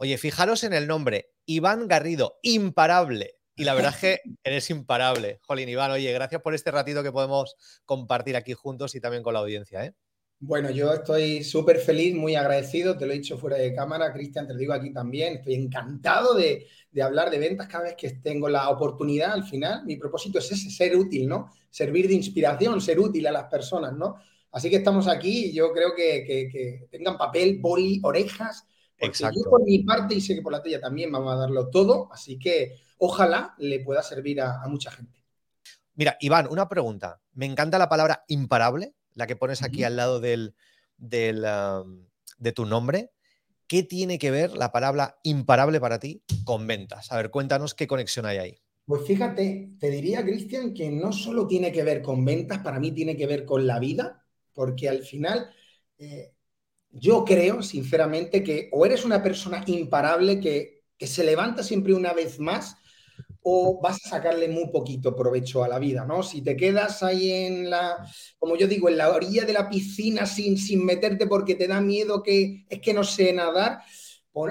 Oye, fijaros en el nombre, Iván Garrido, imparable. Y la verdad es que eres imparable. Jolín, Iván, oye, gracias por este ratito que podemos compartir aquí juntos y también con la audiencia. ¿eh? Bueno, yo estoy súper feliz, muy agradecido, te lo he dicho fuera de cámara, Cristian, te lo digo aquí también, estoy encantado de, hablar de ventas cada vez que tengo la oportunidad al final. Mi propósito es ese, ser útil, ¿no? Servir de inspiración, ser útil a las personas, ¿no? Así que estamos aquí y yo creo que, tengan papel, boli, orejas, Exacto. yo por mi parte y sé que por la tuya también vamos a darlo todo, así que ojalá le pueda servir a, mucha gente. Mira, Iván, una pregunta. Me encanta la palabra imparable la que pones aquí al lado del, de tu nombre. ¿Qué tiene que ver la palabra imparable para ti con ventas? A ver, cuéntanos qué conexión hay ahí. Pues fíjate, te diría, Cristian, que no solo tiene que ver con ventas, para mí tiene que ver con la vida, porque al final eh, yo creo, sinceramente, que o eres una persona imparable que, que se levanta siempre una vez más o vas a sacarle muy poquito provecho a la vida, ¿no? Si te quedas ahí en la, como yo digo, en la orilla de la piscina sin, sin meterte porque te da miedo que es que no sé nadar,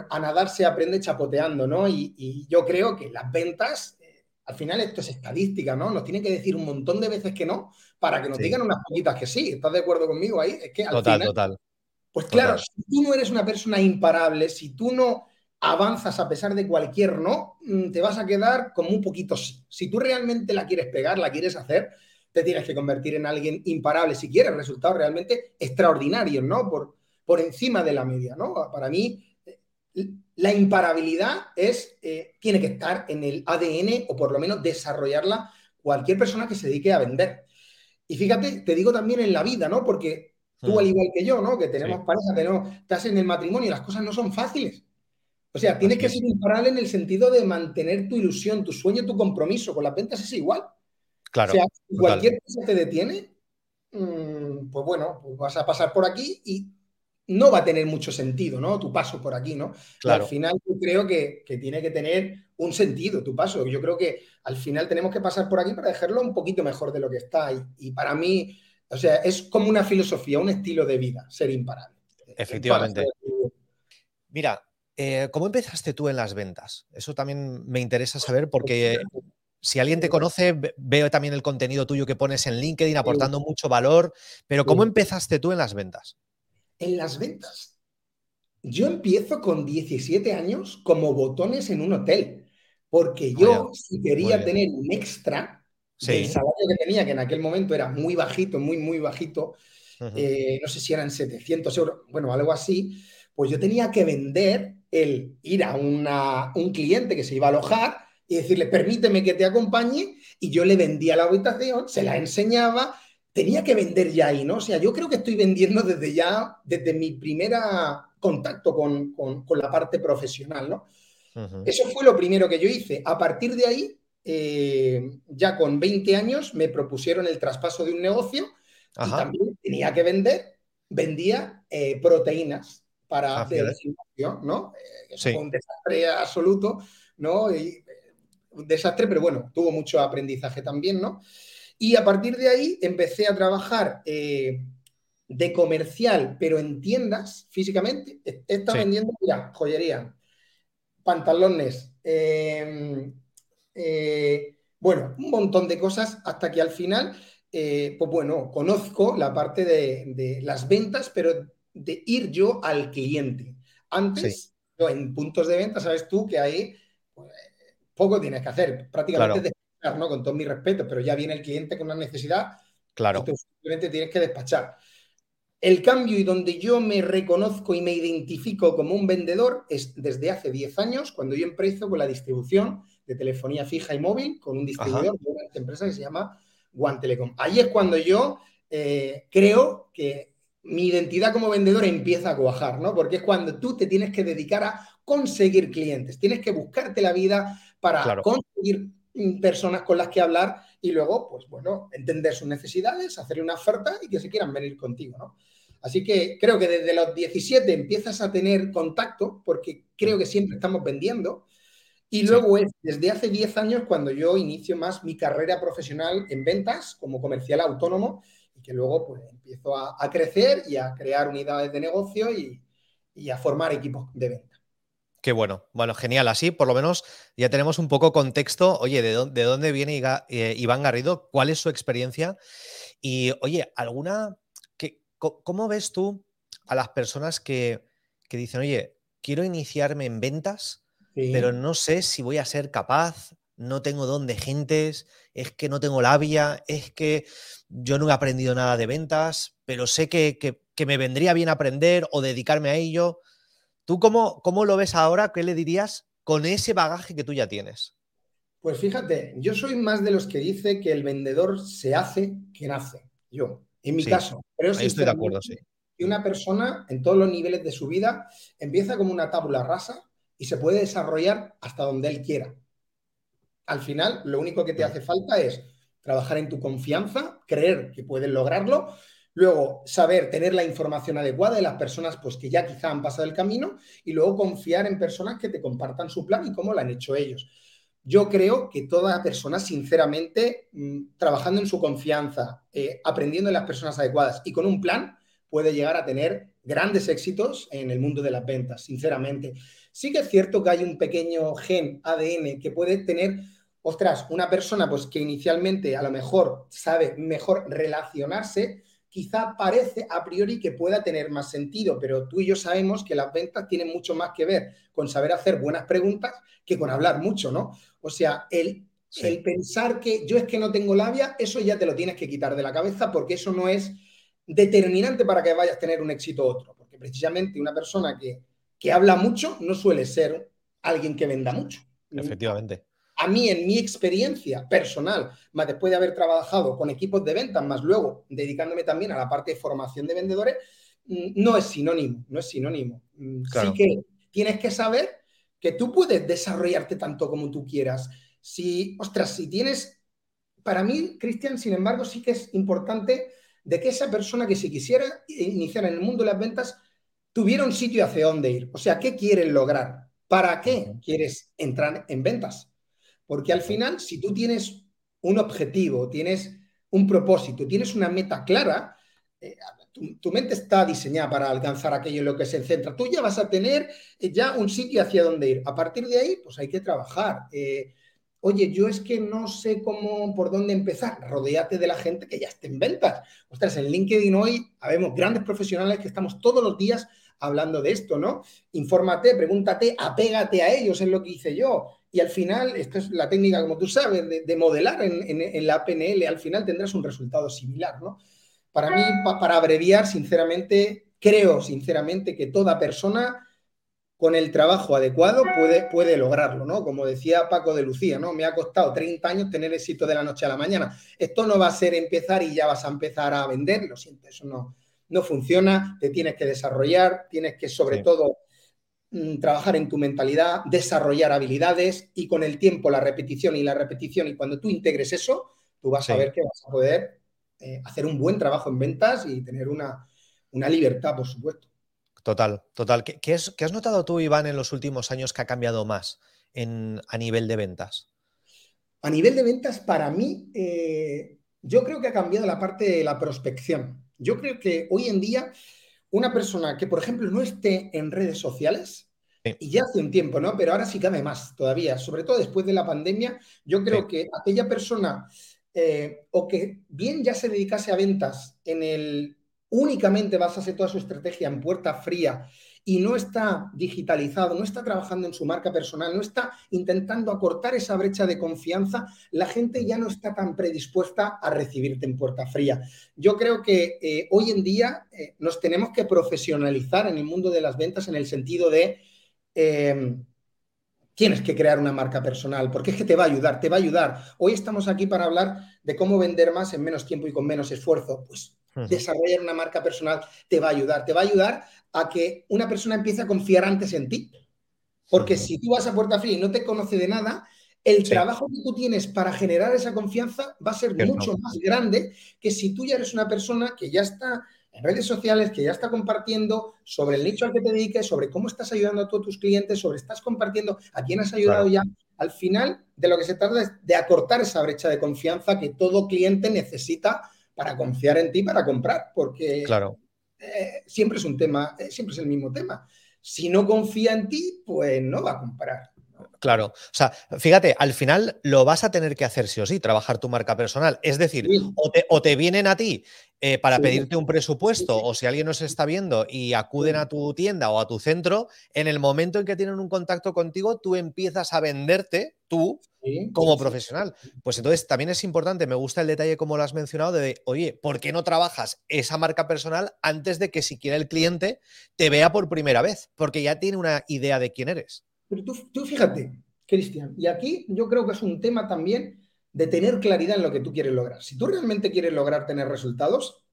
a nadar se aprende chapoteando, ¿no? Y, yo creo que las ventas, eh, al final esto es estadística, ¿no? Nos tienen que decir un montón de veces que no para que nos digan unas poquitas que sí. ¿Estás de acuerdo conmigo ahí? Es que al total, total. Pues claro, si tú no eres una persona imparable, si tú no avanzas a pesar de cualquier no, mm, te vas a quedar con un poquito sí. Si tú realmente la quieres pegar, la quieres hacer, te tienes que convertir en alguien imparable si quieres resultados realmente extraordinarios, ¿no? Por, por encima de la media, ¿no? Para mí, eh, la imparabilidad es, eh, tiene que estar en el ADN o por lo menos desarrollarla cualquier persona que se dedique a vender. Y fíjate, te digo también en la vida, ¿no? Porque tú, al igual que yo, ¿no? Que tenemos pareja, tenemos, estás en el matrimonio, las cosas no son fáciles. O sea, tienes que ser imparable en el sentido de mantener tu ilusión, tu sueño, tu compromiso. Con las ventas es igual. Claro. O sea, si cualquier cosa te detiene, mm, pues bueno, pues vas a pasar por aquí y no va a tener mucho sentido, ¿no? Tu paso por aquí, ¿no? Claro. al final yo creo que, tiene que tener un sentido tu paso. Yo creo que al final tenemos que pasar por aquí para dejarlo un poquito mejor de lo que está. Y, y para mí, o sea, es como una filosofía, un estilo de vida, ser imparable. Efectivamente. Mira, eh, ¿Cómo empezaste tú en las ventas? Eso también me interesa saber porque si alguien te conoce, veo también el contenido tuyo que pones en LinkedIn aportando mucho valor, pero ¿cómo empezaste tú en las ventas? En las ventas. Yo empiezo con 17 años como botones en un hotel, porque yo si quería tener un extra del salario que tenía, que en aquel momento era muy bajito, muy, muy bajito, eh, no sé si eran 700 euros, bueno, algo así, pues yo tenía que vender el ir a un cliente que se iba a alojar y decirle, permíteme que te acompañe, y yo le vendía la habitación, se la enseñaba, tenía que vender ya ahí, ¿no? O sea, yo creo que estoy vendiendo desde ya, desde mi primera contacto con, la parte profesional, ¿no? Eso fue lo primero que yo hice. A partir de ahí, eh, ya con 20 años, me propusieron el traspaso de un negocio y también tenía que vender, vendía eh, proteínas para ah, ¿no? Eh, un desastre absoluto, ¿no? Y, un desastre, pero bueno, tuvo mucho aprendizaje también, ¿no? Y a partir de ahí empecé a trabajar de comercial, pero en tiendas físicamente. Estaba vendiendo, mira, joyería, pantalones, em, bueno, un montón de cosas hasta que al final, pues bueno, conozco la parte de, de las ventas, pero de ir yo al cliente. Antes, en puntos de venta, sabes tú que ahí pues, poco tienes que hacer, prácticamente despachar, ¿no? Con todo mi respeto, pero ya viene el cliente con una necesidad, claro. tú simplemente tienes que despachar. El cambio y donde yo me reconozco y me identifico como un vendedor es desde hace 10 años, cuando yo empiezo con la distribución de telefonía fija y móvil con un distribuidor de una empresa que se llama One Telecom. Ahí es cuando yo eh, creo que mi identidad como vendedor empieza a cuajar, ¿no? Porque es cuando tú te tienes que dedicar a conseguir clientes, tienes que buscarte la vida para conseguir mm, personas con las que hablar y luego, pues bueno, entender sus necesidades, hacer una oferta y que se quieran venir contigo, ¿no? Así que creo que desde los 17 empiezas a tener contacto porque creo que siempre estamos vendiendo. Y luego es desde hace 10 años cuando yo inicio más mi carrera profesional en ventas como comercial autónomo y que luego pues empiezo a, crecer y a crear unidades de negocio y, a formar equipos de venta. Qué bueno. Bueno, genial. Así por lo menos ya tenemos un poco contexto. Oye, ¿de dónde, de dónde viene eh, Iván Garrido? ¿Cuál es su experiencia? Y oye, ¿alguna... ¿Cómo ves tú a las personas que, que dicen, oye, quiero iniciarme en ventas, pero no sé si voy a ser capaz, no tengo don de gentes, es que no tengo labia, es que yo no he aprendido nada de ventas, pero sé que, que, me vendría bien aprender o dedicarme a ello. ¿Tú cómo, cómo lo ves ahora? ¿Qué le dirías con ese bagaje que tú ya tienes? Pues fíjate, yo soy más de los que dice que el vendedor se hace que nace. Yo, en mi caso. Pero estoy de acuerdo, sí. Que una persona en todos los niveles de su vida empieza como una tabla rasa y se puede desarrollar hasta donde él quiera. Al final, lo único que te hace falta es trabajar en tu confianza, creer que puedes lograrlo, luego saber tener la información adecuada de las personas pues, que ya quizá han pasado el camino y luego confiar en personas que te compartan su plan y cómo lo han hecho ellos. Yo creo que toda persona, sinceramente, mm, trabajando en su confianza, eh, aprendiendo de las personas adecuadas y con un plan, puede llegar a tener grandes éxitos en el mundo de las ventas, sinceramente. Sí que es cierto que hay un pequeño gen ADN que puede tener, ostras, una persona pues que inicialmente a lo mejor sabe mejor relacionarse, quizá parece a priori que pueda tener más sentido, pero tú y yo sabemos que las ventas tienen mucho más que ver con saber hacer buenas preguntas que con hablar mucho, ¿no? O sea, el, el pensar que yo es que no tengo labia, eso ya te lo tienes que quitar de la cabeza porque eso no es determinante para que vayas a tener un éxito otro, porque precisamente una persona que, habla mucho no suele ser alguien que venda mucho. Efectivamente. A mí, en mi experiencia personal, más después de haber trabajado con equipos de ventas, más luego dedicándome también a la parte de formación de vendedores, mm, no es sinónimo, no es sinónimo. Mm, sí que tienes que saber que tú puedes desarrollarte tanto como tú quieras. Si, ostras, si tienes, para mí, Cristian, sin embargo, sí que es importante de que esa persona que se quisiera iniciar en el mundo de las ventas tuviera un sitio hacia dónde ir. O sea, ¿qué quieres lograr? ¿Para qué quieres entrar en ventas? Porque al final, si tú tienes un objetivo, tienes un propósito, tienes una meta clara, eh, tu, mente está diseñada para alcanzar aquello en lo que se centra. Tú ya vas a tener eh, ya un sitio hacia dónde ir. A partir de ahí, pues hay que trabajar. Eh, Oye, yo es que no sé cómo, por dónde empezar. Rodéate de la gente que ya esté en ventas. Ostras, en LinkedIn hoy habemos grandes profesionales que estamos todos los días hablando de esto, ¿no? Infórmate, pregúntate, apégate a ellos, es lo que hice yo. Y al final, esta es la técnica, como tú sabes, de, modelar en, la PNL, al final tendrás un resultado similar, ¿no? Para mí, para abreviar, sinceramente, creo sinceramente que toda persona con el trabajo adecuado puede, puede lograrlo, ¿no? Como decía Paco de Lucía, ¿no? Me ha costado 30 años tener éxito de la noche a la mañana. Esto no va a ser empezar y ya vas a empezar a vender, lo siento, eso no, no funciona, te tienes que desarrollar, tienes que sobre todo mm, trabajar en tu mentalidad, desarrollar habilidades y con el tiempo la repetición y la repetición y cuando tú integres eso, tú vas a ver que vas a poder eh, hacer un buen trabajo en ventas y tener una, una libertad, por supuesto. Total, total. ¿Qué, has notado tú, Iván, en los últimos años que ha cambiado más a nivel de ventas? A nivel de ventas, para mí, eh, yo creo que ha cambiado la parte de la prospección. Yo creo que hoy en día, una persona que, por ejemplo, no esté en redes sociales, y ya hace un tiempo, ¿no? Pero ahora sí cabe más todavía, sobre todo después de la pandemia, yo creo que aquella persona eh, o que bien ya se dedicase a ventas en el únicamente basase toda su estrategia en puerta fría y no está digitalizado, no está trabajando en su marca personal, no está intentando acortar esa brecha de confianza, la gente ya no está tan predispuesta a recibirte en puerta fría. Yo creo que eh, hoy en día eh, nos tenemos que profesionalizar en el mundo de las ventas en el sentido de... Em, tienes que crear una marca personal, porque es que te va a ayudar, te va a ayudar. Hoy estamos aquí para hablar de cómo vender más en menos tiempo y con menos esfuerzo. Pues desarrollar una marca personal te va a ayudar. Te va a ayudar a que una persona empiece a confiar antes en ti. Porque si tú vas a puerta fría y no te conoce de nada, el trabajo que tú tienes para generar esa confianza va a ser mucho más grande que si tú ya eres una persona que ya está en redes sociales, que ya está compartiendo sobre el nicho al que te dediques, sobre cómo estás ayudando a todos tus clientes, sobre estás compartiendo a quién has ayudado ya. Al final, de lo que se trata es de acortar esa brecha de confianza que todo cliente necesita para confiar en ti para comprar, porque claro. Eh, siempre es un tema, eh, siempre es el mismo tema. Si no confía en ti, pues no va a comprar. Claro, o sea, fíjate, al final lo vas a tener que hacer sí o sí, trabajar tu marca personal. Es decir, o, te, vienen a ti eh, para pedirte un presupuesto, o si alguien nos está viendo y acuden a tu tienda o a tu centro, en el momento en que tienen un contacto contigo, tú empiezas a venderte tú como profesional. Pues entonces también es importante, me gusta el detalle como lo has mencionado, de, oye, ¿por qué no trabajas esa marca personal antes de que siquiera el cliente te vea por primera vez? Porque ya tiene una idea de quién eres. Pero tú, fíjate, Cristian, y aquí yo creo que es un tema también de tener claridad en lo que tú quieres lograr. Si tú realmente quieres lograr tener resultados,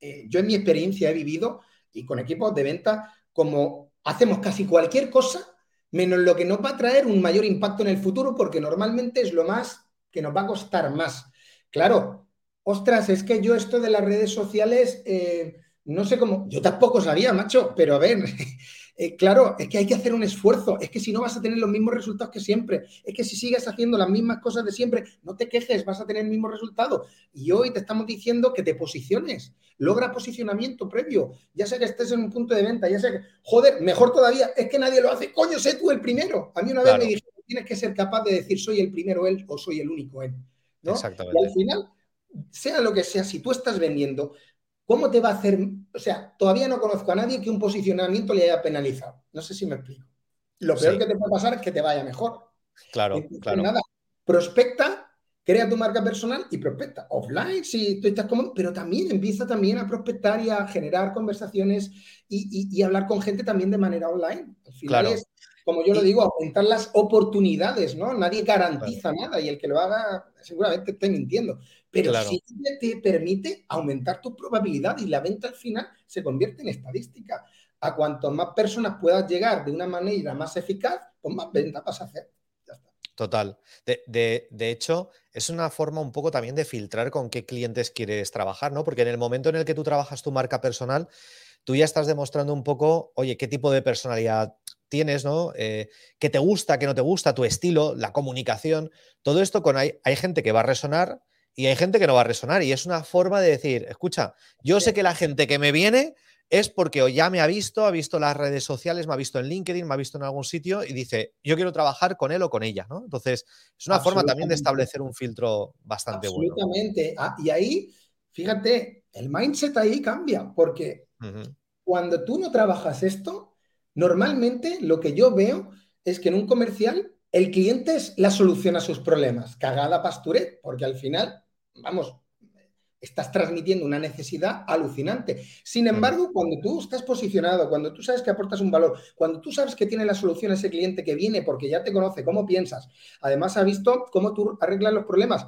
eh, yo en mi experiencia he vivido y con equipos de venta como hacemos casi cualquier cosa menos lo que nos va a traer un mayor impacto en el futuro porque normalmente es lo más que nos va a costar más. Claro, ostras, es que yo esto de las redes sociales, eh, no sé cómo, yo tampoco sabía, macho, pero a ver, Eh, claro, es que hay que hacer un esfuerzo, es que si no vas a tener los mismos resultados que siempre, es que si sigues haciendo las mismas cosas de siempre, no te quejes, vas a tener el mismo resultado. Y hoy te estamos diciendo que te posiciones, logra posicionamiento previo, ya sea que estés en un punto de venta, ya sea que, joder, mejor todavía, es que nadie lo hace, coño, sé tú el primero. A mí una vez me dijeron, tienes que ser capaz de decir, soy el primero él o soy el único él. Exactamente. Y al final, sea lo que sea, si tú estás vendiendo, ¿Cómo te va a hacer? O sea, todavía no conozco a nadie que un posicionamiento le haya penalizado. No sé si me explico. Lo peor que te puede pasar es que te vaya mejor. Claro, claro. Nada, prospecta, crea tu marca personal y prospecta. Offline, si tú estás cómodo, pero también empieza también a prospectar y a generar conversaciones y, hablar con gente también de manera online. Al final es, como yo lo digo, aumentar las oportunidades, ¿no? Nadie garantiza nada y el que lo haga seguramente esté mintiendo pero sí te permite aumentar tu probabilidad y la venta al final se convierte en estadística. A cuanto más personas puedas llegar de una manera más eficaz, pues más ventas vas a hacer. Total. De, hecho, es una forma un poco también de filtrar con qué clientes quieres trabajar, ¿no? Porque en el momento en el que tú trabajas tu marca personal, tú ya estás demostrando un poco, oye, qué tipo de personalidad tienes, ¿no? Eh, qué te gusta, qué no te gusta, tu estilo, la comunicación. Todo esto con hay, hay gente que va a resonar y hay gente que no va a resonar y es una forma de decir, escucha, yo sé que la gente que me viene es porque o ya me ha visto, ha visto las redes sociales, me ha visto en LinkedIn, me ha visto en algún sitio y dice, yo quiero trabajar con él o con ella, ¿no? Entonces, es una forma también de establecer un filtro bastante bueno. Absolutamente. Ah, y ahí, fíjate, el mindset ahí cambia, porque cuando tú no trabajas esto, normalmente lo que yo veo es que en un comercial el cliente es la solución a sus problemas. Cagada pasture, porque al final vamos, estás transmitiendo una necesidad alucinante. Sin embargo, cuando tú estás posicionado, cuando tú sabes que aportas un valor, cuando tú sabes que tiene la solución ese cliente que viene porque ya te conoce, cómo piensas, además ha visto cómo tú arreglas los problemas.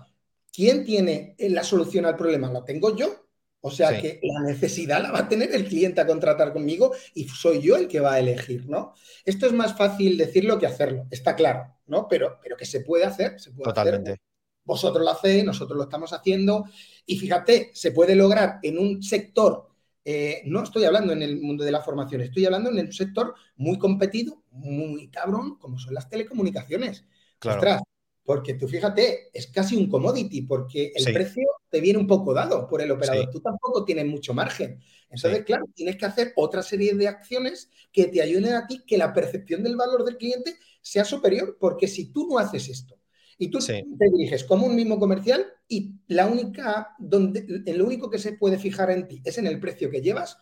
¿Quién tiene la solución al problema? ¿La tengo yo? O sea que la necesidad la va a tener el cliente a contratar conmigo y soy yo el que va a elegir, ¿no? Esto es más fácil decirlo que hacerlo, está claro, ¿no? Pero, pero que se puede hacer, se puede Totalmente vosotros lo hacéis, nosotros lo estamos haciendo. Y fíjate, se puede lograr en un sector, eh, no estoy hablando en el mundo de la formación, estoy hablando en un sector muy competido, muy cabrón, como son las telecomunicaciones. Claro. Porque tú fíjate, es casi un commodity, porque el precio te viene un poco dado por el operador. Tú tampoco tienes mucho margen. Entonces, claro, tienes que hacer otra serie de acciones que te ayuden a ti que la percepción del valor del cliente sea superior, porque si tú no haces esto, y tú te diriges como un mismo comercial y la única, donde, lo único que se puede fijar en ti es en el precio que llevas,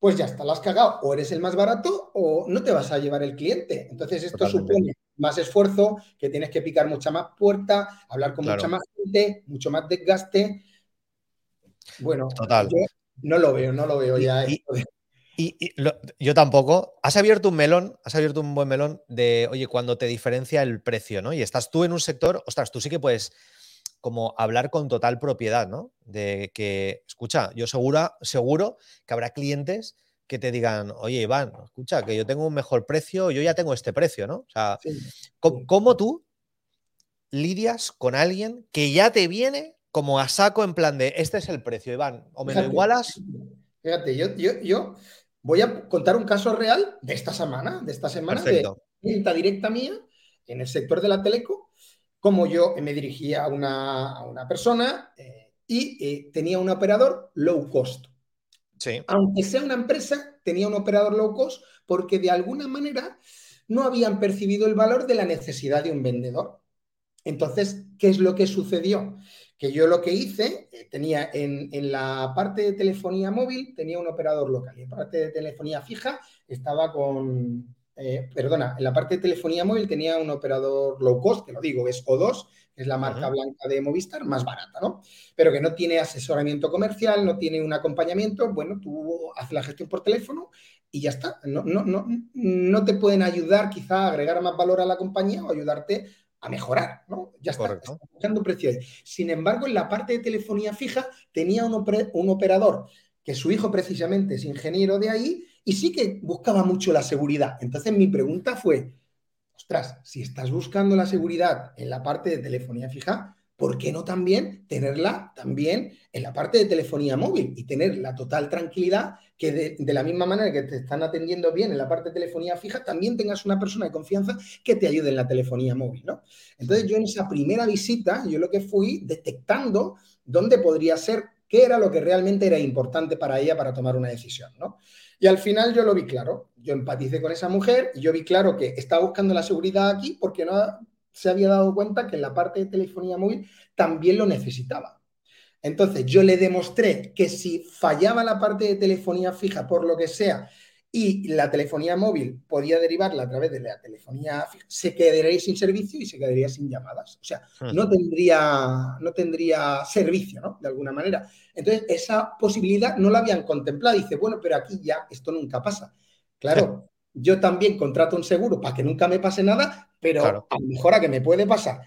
pues ya está, la has cagado. O eres el más barato o no te vas a llevar el cliente. Entonces esto supone más esfuerzo, que tienes que picar mucha más puerta, hablar con mucha más gente, mucho más desgaste. Bueno, Total. no lo veo, no lo veo ya. Y, yo tampoco. Has abierto un melón, has abierto un buen melón de, oye, cuando te diferencia el precio, ¿no? Y estás tú en un sector, ostras, tú sí que puedes como hablar con total propiedad, ¿no? De que, escucha, yo segura, seguro que habrá clientes que te digan, oye, Iván, escucha, que yo tengo un mejor precio, yo ya tengo este precio, ¿no? O sea, ¿cómo, tú lidias con alguien que ya te viene como a saco en plan de, este es el precio, Iván, o me lo igualas? Fíjate, yo, yo, yo Voy a contar un caso real de esta semana, de esta semana de venta directa mía en el sector de la teleco, como yo me dirigía a una, persona eh, y eh, tenía un operador low cost. Sí. Aunque sea una empresa tenía un operador low cost porque de alguna manera no habían percibido el valor de la necesidad de un vendedor. Entonces, ¿qué es lo que sucedió? Que yo lo que hice, eh, tenía en, la parte de telefonía móvil, tenía un operador local y en la parte de telefonía fija estaba con, eh, perdona, en la parte de telefonía móvil tenía un operador low cost, que lo digo, es O2, que es la marca blanca de Movistar, más barata, ¿no? Pero que no tiene asesoramiento comercial, no tiene un acompañamiento, bueno, tú haces la gestión por teléfono y ya está. No, no, no, no te pueden ayudar quizá a agregar más valor a la compañía o ayudarte a mejorar, ¿no? Ya está, está buscando precio. Sin embargo, en la parte de telefonía fija tenía un, un operador que su hijo precisamente es ingeniero de ahí y sí que buscaba mucho la seguridad. Entonces mi pregunta fue, ostras, si estás buscando la seguridad en la parte de telefonía fija, ¿por qué no también tenerla también en la parte de telefonía móvil y tener la total tranquilidad que de, la misma manera que te están atendiendo bien en la parte de telefonía fija, también tengas una persona de confianza que te ayude en la telefonía móvil, ¿no? Entonces yo en esa primera visita, yo lo que fui detectando dónde podría ser, qué era lo que realmente era importante para ella para tomar una decisión, ¿no? Y al final yo lo vi claro. Yo empaticé con esa mujer y yo vi claro que estaba buscando la seguridad aquí porque no se había dado cuenta que en la parte de telefonía móvil también lo necesitaba. Entonces yo le demostré que si fallaba la parte de telefonía fija por lo que sea y la telefonía móvil podía derivarla a través de la telefonía fija, se quedaría sin servicio y se quedaría sin llamadas. O sea, hmm. no tendría, no tendría servicio, ¿no? De alguna manera. Entonces, esa posibilidad no la habían contemplado. Dice, bueno, pero aquí ya esto nunca pasa. Claro, yo también contrato un seguro para que nunca me pase nada, pero a lo mejor a que me puede pasar.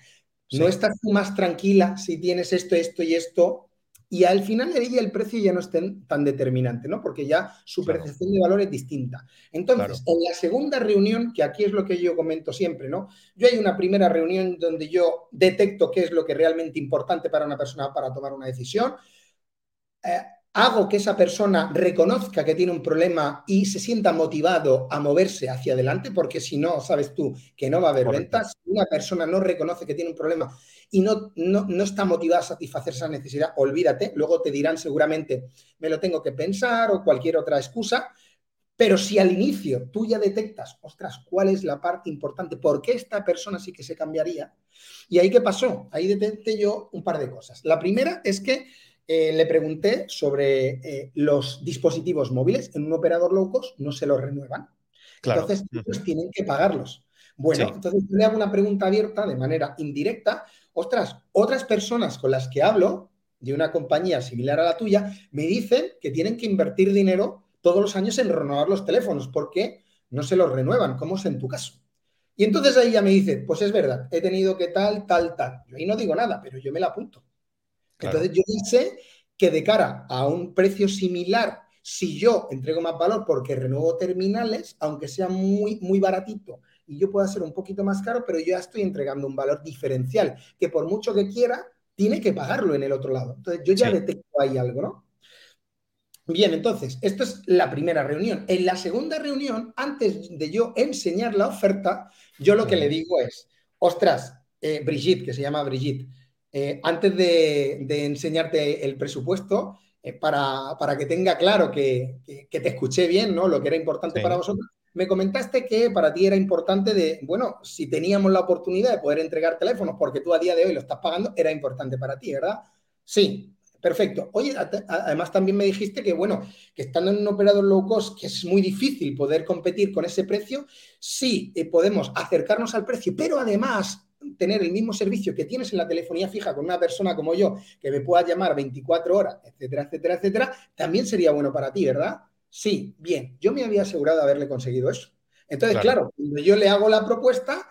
No estás más tranquila si tienes esto, esto y esto y al final de ella el precio ya no es tan determinante, ¿no? Porque ya su percepción de valor es distinta. Entonces, en la segunda reunión, que aquí es lo que yo comento siempre, ¿no? Yo hay una primera reunión donde yo detecto qué es lo que es realmente importante para una persona para tomar una decisión. Eh, hago que esa persona reconozca que tiene un problema y se sienta motivado a moverse hacia adelante, porque si no, sabes tú que no va a haber ventas. Si una persona no reconoce que tiene un problema y no, no, no, está motivada a satisfacer esa necesidad, olvídate, luego te dirán seguramente, me lo tengo que pensar o cualquier otra excusa. Pero si al inicio tú ya detectas, ostras, ¿cuál es la parte importante? ¿Por qué esta persona sí que se cambiaría? Y ahí qué pasó? Ahí detecté yo un par de cosas. La primera es que eh, le pregunté sobre eh, los dispositivos móviles en un operador low cost, no se los renuevan. Entonces, ellos tienen que pagarlos. Bueno, entonces le hago una pregunta abierta de manera indirecta. Ostras, otras personas con las que hablo de una compañía similar a la tuya me dicen que tienen que invertir dinero todos los años en renovar los teléfonos porque no se los renuevan, como es en tu caso. Y entonces ahí ya me dice, pues es verdad, he tenido que tal, tal, tal. Yo ahí no digo nada, pero yo me la apunto. Entonces yo sé que de cara a un precio similar, si yo entrego más valor porque renuevo terminales, aunque sea muy, muy baratito y yo pueda ser un poquito más caro, pero yo ya estoy entregando un valor diferencial que por mucho que quiera, tiene que pagarlo en el otro lado. Entonces yo ya detecto ahí algo, ¿no? Bien, entonces, esto es la primera reunión. En la segunda reunión, antes de yo enseñar la oferta, yo lo que le digo es, ostras, eh, Brigitte, que se llama Brigitte, eh, antes de, enseñarte el presupuesto, eh, para, que tenga claro que, te escuché bien, ¿no? Lo que era importante para vosotros, me comentaste que para ti era importante de, bueno, si teníamos la oportunidad de poder entregar teléfonos porque tú a día de hoy lo estás pagando, era importante para ti, ¿verdad? Sí, perfecto. Oye, además también me dijiste que, bueno, que estando en un operador low cost, que es muy difícil poder competir con ese precio, sí eh, podemos acercarnos al precio, pero además tener el mismo servicio que tienes en la telefonía fija con una persona como yo, que me pueda llamar 24 horas, etcétera, etcétera, etcétera, también sería bueno para ti, ¿verdad? Sí, bien, yo me había asegurado de haberle conseguido eso. Entonces, claro, cuando yo le hago la propuesta,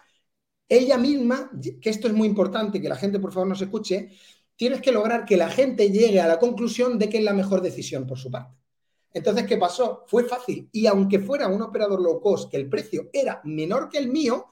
ella misma, que esto es muy importante, que la gente por favor nos escuche, tienes que lograr que la gente llegue a la conclusión de que es la mejor decisión por su parte. Entonces, ¿qué pasó? Fue fácil. Y aunque fuera un operador low cost, que el precio era menor que el mío,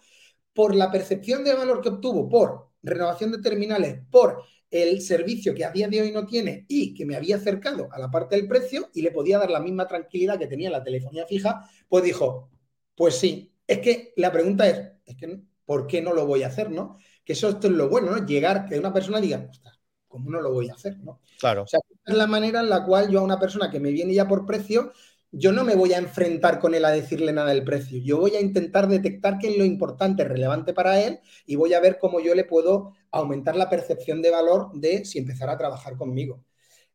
por la percepción de valor que obtuvo por renovación de terminales, por el servicio que a día de hoy no tiene y que me había acercado a la parte del precio y le podía dar la misma tranquilidad que tenía la telefonía fija, pues dijo, pues sí, es que la pregunta es, es que, ¿por qué no lo voy a hacer, no? Que eso esto es lo bueno, ¿no? Llegar, que una persona diga, ostras, ¿cómo no lo voy a hacer, no? Claro. O sea, es la manera en la cual yo a una persona que me viene ya por precio, yo no me voy a enfrentar con él a decirle nada del precio. Yo voy a intentar detectar qué es lo importante, relevante para él y voy a ver cómo yo le puedo aumentar la percepción de valor de si empezar a trabajar conmigo.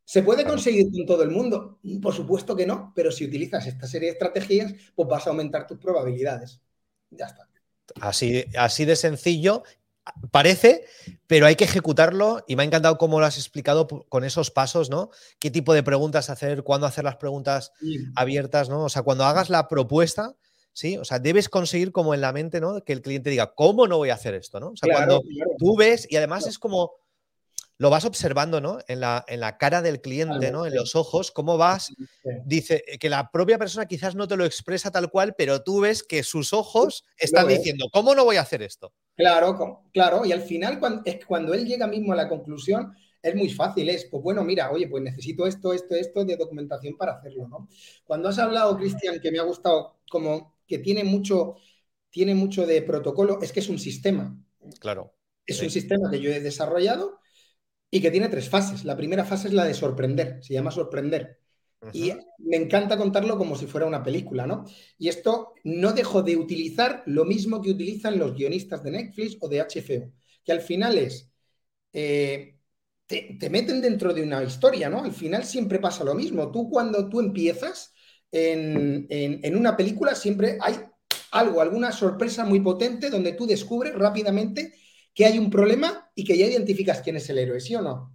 ¿Se puede conseguir con todo el mundo? Por supuesto que no, pero si utilizas esta serie de estrategias, pues vas a aumentar tus probabilidades. Ya está. Así, así de sencillo parece, pero hay que ejecutarlo y me ha encantado cómo lo has explicado con esos pasos, ¿no? ¿Qué tipo de preguntas hacer? ¿Cuándo hacer las preguntas abiertas, ¿no? O sea, cuando hagas la propuesta, ¿sí? O sea, debes conseguir como en la mente, ¿no? Que el cliente diga, ¿cómo no voy a hacer esto, ¿no? O sea, cuando tú ves y además es como lo vas observando, ¿no? En la, en la cara del cliente, ¿no? En los ojos, cómo vas. Dice eh, que la propia persona quizás no te lo expresa tal cual, pero tú ves que sus ojos están diciendo, ¿cómo no voy a hacer esto? Claro, claro. Y al final, cuando, es cuando él llega mismo a la conclusión, es muy fácil. Es, pues bueno, mira, oye, pues necesito esto, esto, esto de documentación para hacerlo, ¿no? Cuando has hablado, Cristian, que me ha gustado, como que tiene mucho, tiene mucho de protocolo, es que es un sistema. Claro. Es un sistema que yo he desarrollado y que tiene tres fases. La primera fase es la de sorprender, se llama sorprender. Y me encanta contarlo como si fuera una película, ¿no? Y esto no dejo de utilizar lo mismo que utilizan los guionistas de Netflix o de HBO, que al final es, eh, te, meten dentro de una historia, ¿no? Al final siempre pasa lo mismo. Tú cuando tú empiezas en, en una película siempre hay algo, alguna sorpresa muy potente donde tú descubres rápidamente que hay un problema y que ya identificas quién es el héroe, ¿sí o no?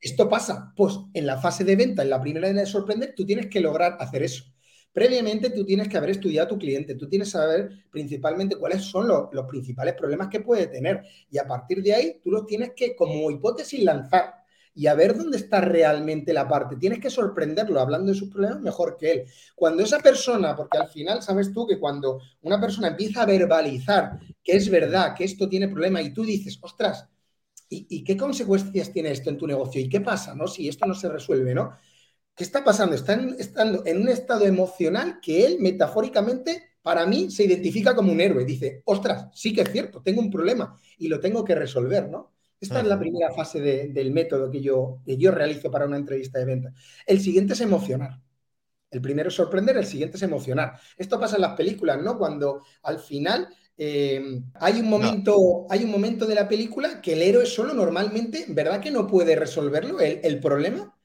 Esto pasa, pues en la fase de venta, en la primera de sorprender, tú tienes que lograr hacer eso. Previamente tú tienes que haber estudiado a tu cliente, tú tienes que saber principalmente cuáles son los, los principales problemas que puede tener y a partir de ahí tú los tienes que como hipótesis lanzar y a ver dónde está realmente la parte. Tienes que sorprenderlo hablando de sus problemas mejor que él. Cuando esa persona, porque al final sabes tú que cuando una persona empieza a verbalizar que es verdad, que esto tiene problema y tú dices, ostras, ¿y, qué consecuencias tiene esto en tu negocio? ¿Y qué pasa, no? Si esto no se resuelve, ¿no? ¿Qué está pasando? Está estando en un estado emocional que él, metafóricamente, para mí, se identifica como un héroe. Dice, ostras, sí que es cierto, tengo un problema y lo tengo que resolver, ¿no? Esta es la primera fase del método que yo, que yo realizo para una entrevista de venta. El siguiente es emocionar. El primero es sorprender, el siguiente es emocionar. Esto pasa en las películas, ¿no? Cuando al final eh, hay, un momento, hay un momento de la película que el héroe solo normalmente, ¿verdad que no puede resolverlo? El, problema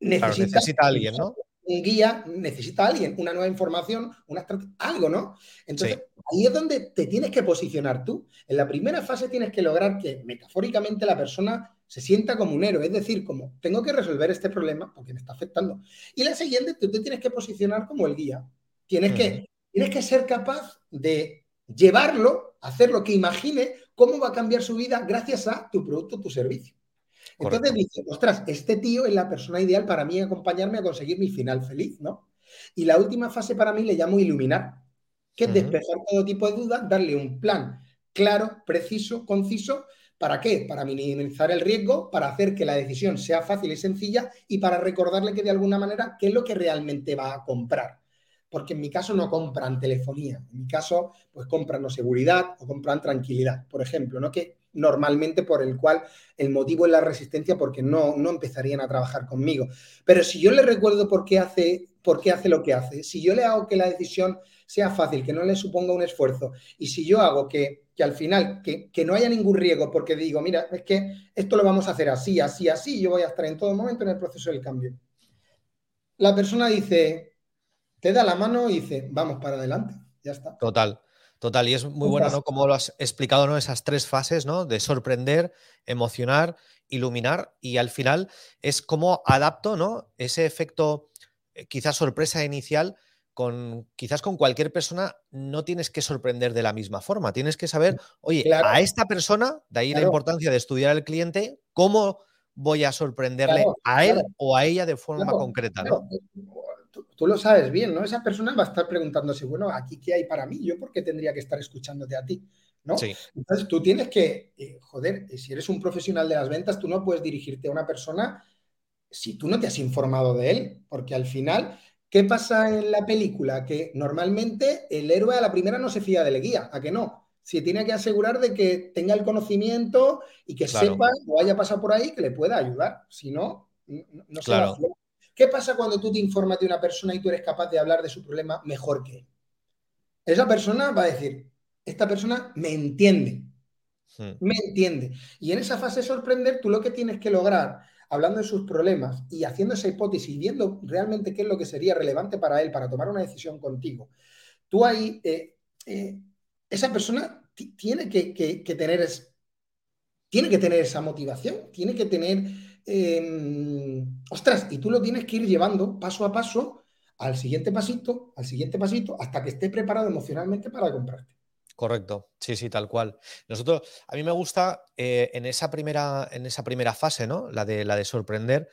necesita, necesita alguien, ¿no? Un guía necesita alguien, una nueva información, una algo, ¿no? Entonces, ahí es donde te tienes que posicionar tú. En la primera fase tienes que lograr que metafóricamente la persona se sienta como un héroe, es decir, como tengo que resolver este problema porque me está afectando. Y la siguiente, tú te tienes que posicionar como el guía. Tienes, que, tienes que ser capaz de llevarlo, hacer lo que imagine cómo va a cambiar su vida gracias a tu producto, tu servicio. Entonces dice, ostras, este tío es la persona ideal para mí acompañarme a conseguir mi final feliz, ¿no? Y la última fase para mí le llamo iluminar, que es despejar todo tipo de dudas, darle un plan claro, preciso, conciso. ¿Para qué? Para minimizar el riesgo, para hacer que la decisión sea fácil y sencilla y para recordarle que de alguna manera qué es lo que realmente va a comprar. Porque en mi caso no compran telefonía, en mi caso pues compran seguridad o compran tranquilidad, por ejemplo, ¿no? Que normalmente por el cual el motivo es la resistencia porque no, no empezarían a trabajar conmigo. Pero si yo le recuerdo por qué, hace, por qué hace lo que hace, si yo le hago que la decisión sea fácil, que no le suponga un esfuerzo, y si yo hago que, que al final, que, que, no haya ningún riesgo, porque digo, mira, es que esto lo vamos a hacer así, así, así, yo voy a estar en todo momento en el proceso del cambio. La persona dice, te da la mano y dice, vamos para adelante, ya está. Total. Total, y es muy bueno, ¿no? Como lo has explicado, ¿no? Esas tres fases, ¿no? De sorprender, emocionar, iluminar, y al final es como adapto, ¿no? Ese efecto, eh, quizás sorpresa inicial, con quizás con cualquier persona no tienes que sorprender de la misma forma. Tienes que saber, oye, a esta persona, de ahí la importancia de estudiar al cliente, cómo voy a sorprenderle a él o a ella de forma concreta, ¿no? Tú, lo sabes bien, ¿no? Esa persona va a estar preguntándose, bueno, ¿aquí qué hay para mí? ¿Yo por qué tendría que estar escuchándote a ti? ¿no? Entonces tú tienes que, eh, joder, eh, si eres un profesional de las ventas, tú no puedes dirigirte a una persona si tú no te has informado de él, porque al final, ¿qué pasa en la película? Que normalmente el héroe a la primera no se fía del guía, ¿a que no? Se tiene que asegurar de que tenga el conocimiento y que sepa o haya pasado por ahí que le pueda ayudar, si no, no, se va a ¿Qué pasa cuando tú te informas de una persona y tú eres capaz de hablar de su problema mejor que él? Esa persona va a decir, esta persona me entiende, me entiende. Y en esa fase de sorprender, tú lo que tienes que lograr, hablando de sus problemas y haciendo esa hipótesis y viendo realmente qué es lo que sería relevante para él para tomar una decisión contigo, tú ahí, eh, eh, esa persona tiene que, tener tiene que tener esa motivación, tiene que tener, em, ostras, y tú lo tienes que ir llevando paso a paso al siguiente pasito, al siguiente pasito, hasta que esté preparado emocionalmente para comprarte. Correcto, sí, sí, tal cual. Nosotros, a mí me gusta eh, en, esa primera, en esa primera fase, ¿no? La de, la de sorprender,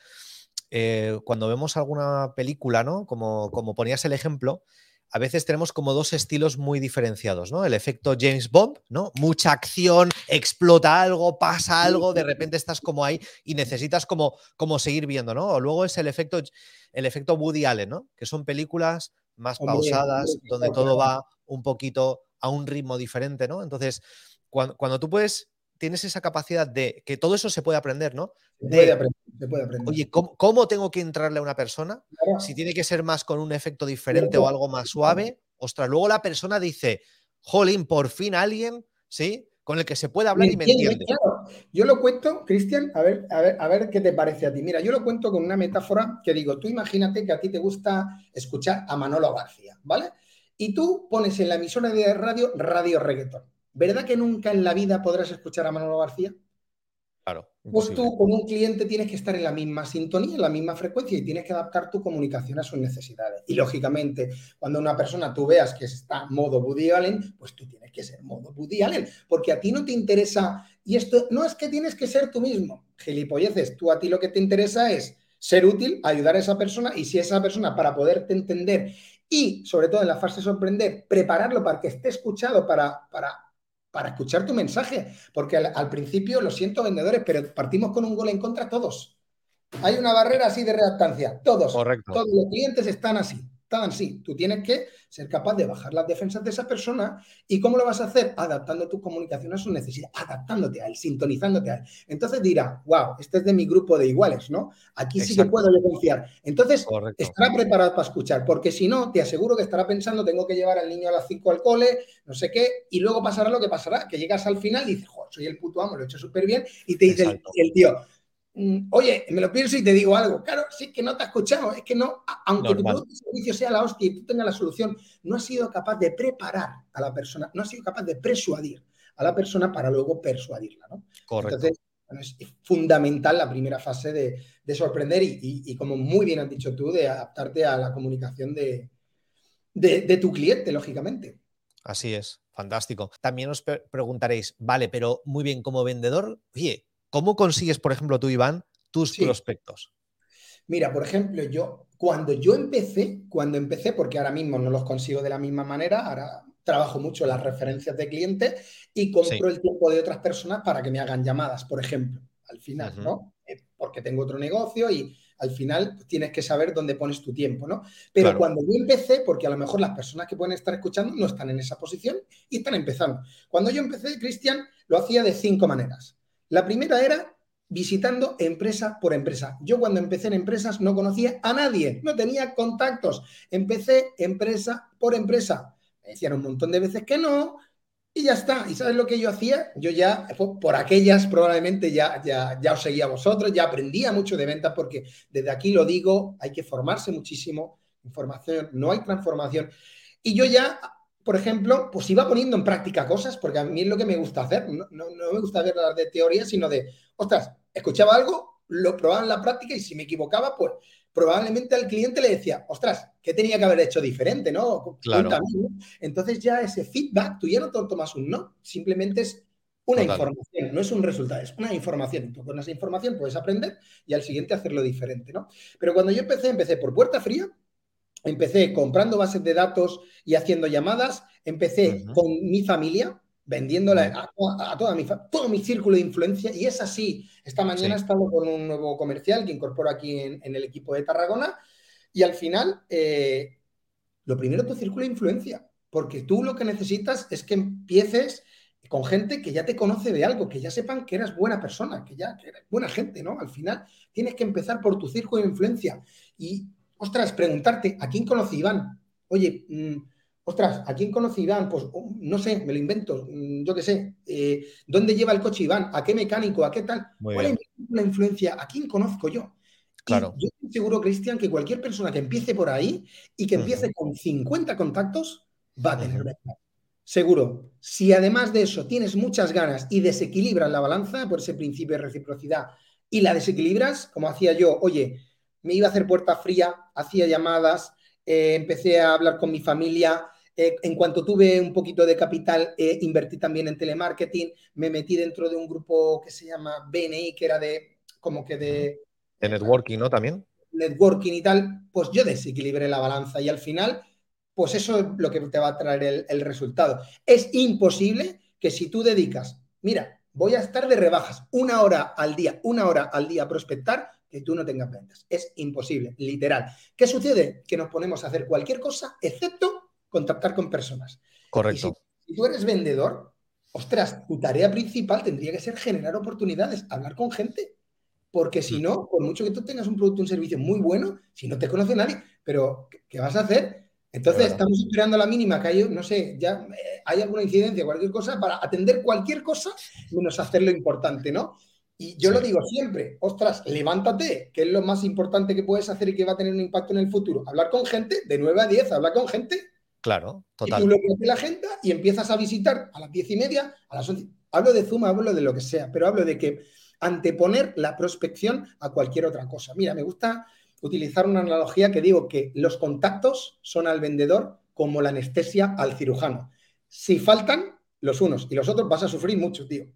eh, cuando vemos alguna película, ¿no? Como, como ponías el ejemplo, a veces tenemos como dos estilos muy diferenciados, ¿no? El efecto James Bond, ¿no? Mucha acción, explota algo, pasa algo, de repente estás como ahí y necesitas como, como seguir viendo, ¿no? O luego es el efecto, el efecto Woody Allen, ¿no? Que son películas más pausadas, donde todo va un poquito a un ritmo diferente, ¿no? Entonces, cuando, cuando tú puedes tienes esa capacidad de que todo eso se puede aprender, ¿no? se, puede aprender, se puede aprender. Oye, ¿cómo, tengo que entrarle a una persona? Si tiene que ser más con un efecto diferente o algo más suave. Ostras, luego la persona dice, jolín, por fin alguien, ¿sí? Con el que se puede hablar y me entiende. Yo lo cuento, Cristian, a ver, a, ver, a ver qué te parece a ti. Mira, yo lo cuento con una metáfora que digo, tú imagínate que a ti te gusta escuchar a Manolo García, ¿vale? Y tú pones en la emisora de radio Radio Reggaeton. ¿Verdad que nunca en la vida podrás escuchar a Manolo García? Claro. Pues tú con un cliente tienes que estar en la misma sintonía, en la misma frecuencia y tienes que adaptar tu comunicación a sus necesidades. Y lógicamente, cuando una persona tú veas que está modo Woody Allen, pues tú tienes que ser modo Woody Allen, porque a ti no te interesa, y esto no es que tienes que ser tú mismo, gilipolleces, tú a ti lo que te interesa es ser útil, ayudar a esa persona y si esa persona para poderte entender y sobre todo en la fase de sorprender, prepararlo para que esté escuchado, para, para para escuchar tu mensaje. Porque al, principio, lo siento, vendedores, pero partimos con un gol en contra todos. Hay una barrera así de reactancia. Todos. Correcto. Todos los clientes están así así. Tú tienes que ser capaz de bajar las defensas de esa persona. ¿Y cómo lo vas a hacer? Adaptando tu comunicación a sus necesidades, adaptándote a él, sintonizándote a él. Entonces dirá, wow, este es de mi grupo de iguales, ¿no? Aquí sí que puedo yo confiar. Entonces estará preparado para escuchar, porque si no, te aseguro que estará pensando, tengo que llevar al niño a las 5 al cole, no sé qué, y luego pasará lo que pasará, que llegas al final y dices, joder, soy el puto amo, lo he hecho súper bien, y te dice el tío, oye, me lo pienso y te digo algo. Claro, sí que no te ha escuchado. Es que no, aunque tu servicio sea la hostia y tú tengas la solución, no has sido capaz de preparar a la persona, no has sido capaz de persuadir a la persona para luego persuadirla, ¿no? Correcto. Entonces, es fundamental la primera fase de, sorprender y, como muy bien has dicho tú, de adaptarte a la comunicación de, de tu cliente, lógicamente. Así es, fantástico. También os preguntaréis, vale, pero muy bien, como vendedor, oye, ¿Cómo consigues, por ejemplo, tú, Iván, tus prospectos? Mira, por ejemplo, yo cuando yo empecé, cuando empecé, porque ahora mismo no los consigo de la misma manera, ahora trabajo mucho las referencias de clientes y compro el tiempo de otras personas para que me hagan llamadas, por ejemplo, al final, ¿no? Eh, porque tengo otro negocio y al final tienes que saber dónde pones tu tiempo, ¿no? Pero cuando yo empecé, porque a lo mejor las personas que pueden estar escuchando no están en esa posición y están empezando. Cuando yo empecé, Cristian, lo hacía de cinco maneras. La primera era visitando empresa por empresa. Yo cuando empecé en empresas no conocía a nadie, no tenía contactos. Empecé empresa por empresa. Me decían un montón de veces que no y ya está. ¿Y sabes lo que yo hacía? Yo ya, por aquellas probablemente ya, ya, ya os seguía a vosotros, ya aprendía mucho de ventas porque desde aquí lo digo, hay que formarse muchísimo. Información, no hay transformación. Y yo ya por ejemplo, pues iba poniendo en práctica cosas, porque a mí es lo que me gusta hacer. No, me gusta ver de teoría, sino de, ostras, escuchaba algo, lo probaba en la práctica y si me equivocaba, pues probablemente al cliente le decía, ostras, ¿qué tenía que haber hecho diferente? ¿no? Claro. Entonces ya ese feedback, tú ya no te tomas un no, simplemente es una información, no es un resultado, es una información. Tú con esa información puedes aprender y al siguiente hacerlo diferente, ¿no? Pero cuando yo empecé, empecé por puerta fría, Empecé comprando bases de datos y haciendo llamadas. Empecé con mi familia, vendiéndola a, toda mi, todo mi círculo de influencia. Y es así. Esta mañana he estado con un nuevo comercial que incorporo aquí en, el equipo de Tarragona. Y al final, eh, lo primero, tu círculo de influencia. Porque tú lo que necesitas es que empieces con gente que ya te conoce de algo, que ya sepan que eres buena persona, que ya eres buena gente, ¿no? Al final tienes que empezar por tu círculo de influencia y, ostras, preguntarte, ¿a quién conoce Iván? Oye, mm, ostras, ¿a quién conoce Iván? Pues oh, no sé, me lo invento, mm, yo qué sé. Eh, ¿Dónde lleva el coche Iván? ¿A qué mecánico? ¿A qué tal? ¿Cuál es la influencia? ¿A quién conozco yo? Claro. yo estoy seguro, Cristian, que cualquier persona que empiece por ahí y que empiece con 50 contactos va a tener Seguro. Si además de eso tienes muchas ganas y desequilibras la balanza por ese principio de reciprocidad y la desequilibras, como hacía yo, oye, me iba a hacer puerta fría, hacía llamadas, eh, empecé a hablar con mi familia. Eh, en cuanto tuve un poquito de capital, eh, invertí también en telemarketing, me metí dentro de un grupo que se llama BNI, que era de como que de... De networking, ¿no? También. Networking y tal, pues yo desequilibré la balanza y al final, pues eso es lo que te va a traer el, el resultado. Es imposible que si tú dedicas, mira, voy a estar de rebajas una hora al día, una hora al día a prospectar, que tú no tengas ventas. Es imposible, literal. ¿Qué sucede? Que nos ponemos a hacer cualquier cosa excepto contactar con personas. Correcto. si, tú eres vendedor, ostras, tu tarea principal tendría que ser generar oportunidades, hablar con gente. Porque si no, por mucho que tú tengas un producto un servicio muy bueno, si no te conoce nadie, pero ¿qué vas a hacer? Entonces estamos esperando la mínima que hay, no sé, ya eh, hay alguna incidencia, cualquier cosa, para atender cualquier cosa menos hacer lo importante, ¿no? Y yo lo digo siempre, ostras, levántate, que es lo más importante que puedes hacer y que va a tener un impacto en el futuro. Hablar con gente, de 9 a 10, hablar con gente. Claro, total. Y tú bloqueas la agenda y empiezas a visitar a las 10 y media, a las 11. Hablo de Zoom, hablo de lo que sea, pero hablo de que anteponer la prospección a cualquier otra cosa. Mira, me gusta utilizar una analogía que digo que los contactos son al vendedor como la anestesia al cirujano. Si faltan los unos y los otros, vas a sufrir mucho, tío.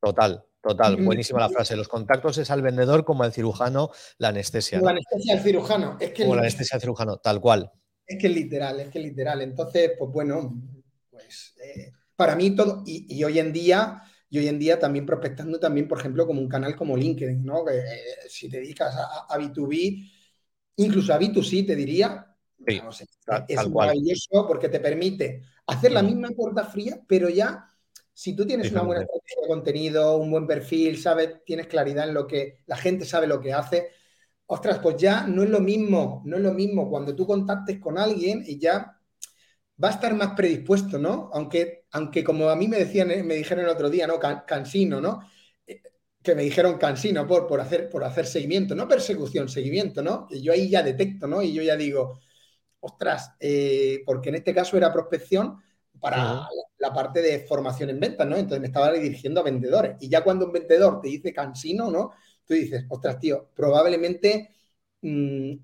Total, Total, buenísima la frase. Los contactos es al vendedor como al cirujano la anestesia. La anestesia al cirujano. Es que como la anestesia al cirujano, tal cual. Es que es literal, es que es literal. Entonces, pues bueno, pues eh, para mí todo, y, hoy en día, y hoy en día también prospectando también, por ejemplo, como un canal como LinkedIn, ¿no? Que eh, si te dedicas a, B2B, incluso a B2C, te diría, es maravilloso porque te permite hacer la misma puerta fría, pero ya si tú tienes una buena estrategia de contenido, un buen perfil, sabes, tienes claridad en lo que la gente sabe lo que hace, ostras, pues ya no es lo mismo, no es lo mismo cuando tú contactes con alguien y ya va a estar más predispuesto, ¿no? Aunque, aunque como a mí me decían, me dijeron el otro día, ¿no? cansino, ¿no? Eh, que me dijeron cansino por, por, hacer, por hacer seguimiento, no persecución, seguimiento, ¿no? Y yo ahí ya detecto, ¿no? Y yo ya digo, ostras, eh, porque en este caso era prospección, para la, parte de formación en ventas, ¿no? Entonces me estaba dirigiendo a vendedores. Y ya cuando un vendedor te dice cansino, ¿no? Tú dices, ostras, tío, probablemente mm,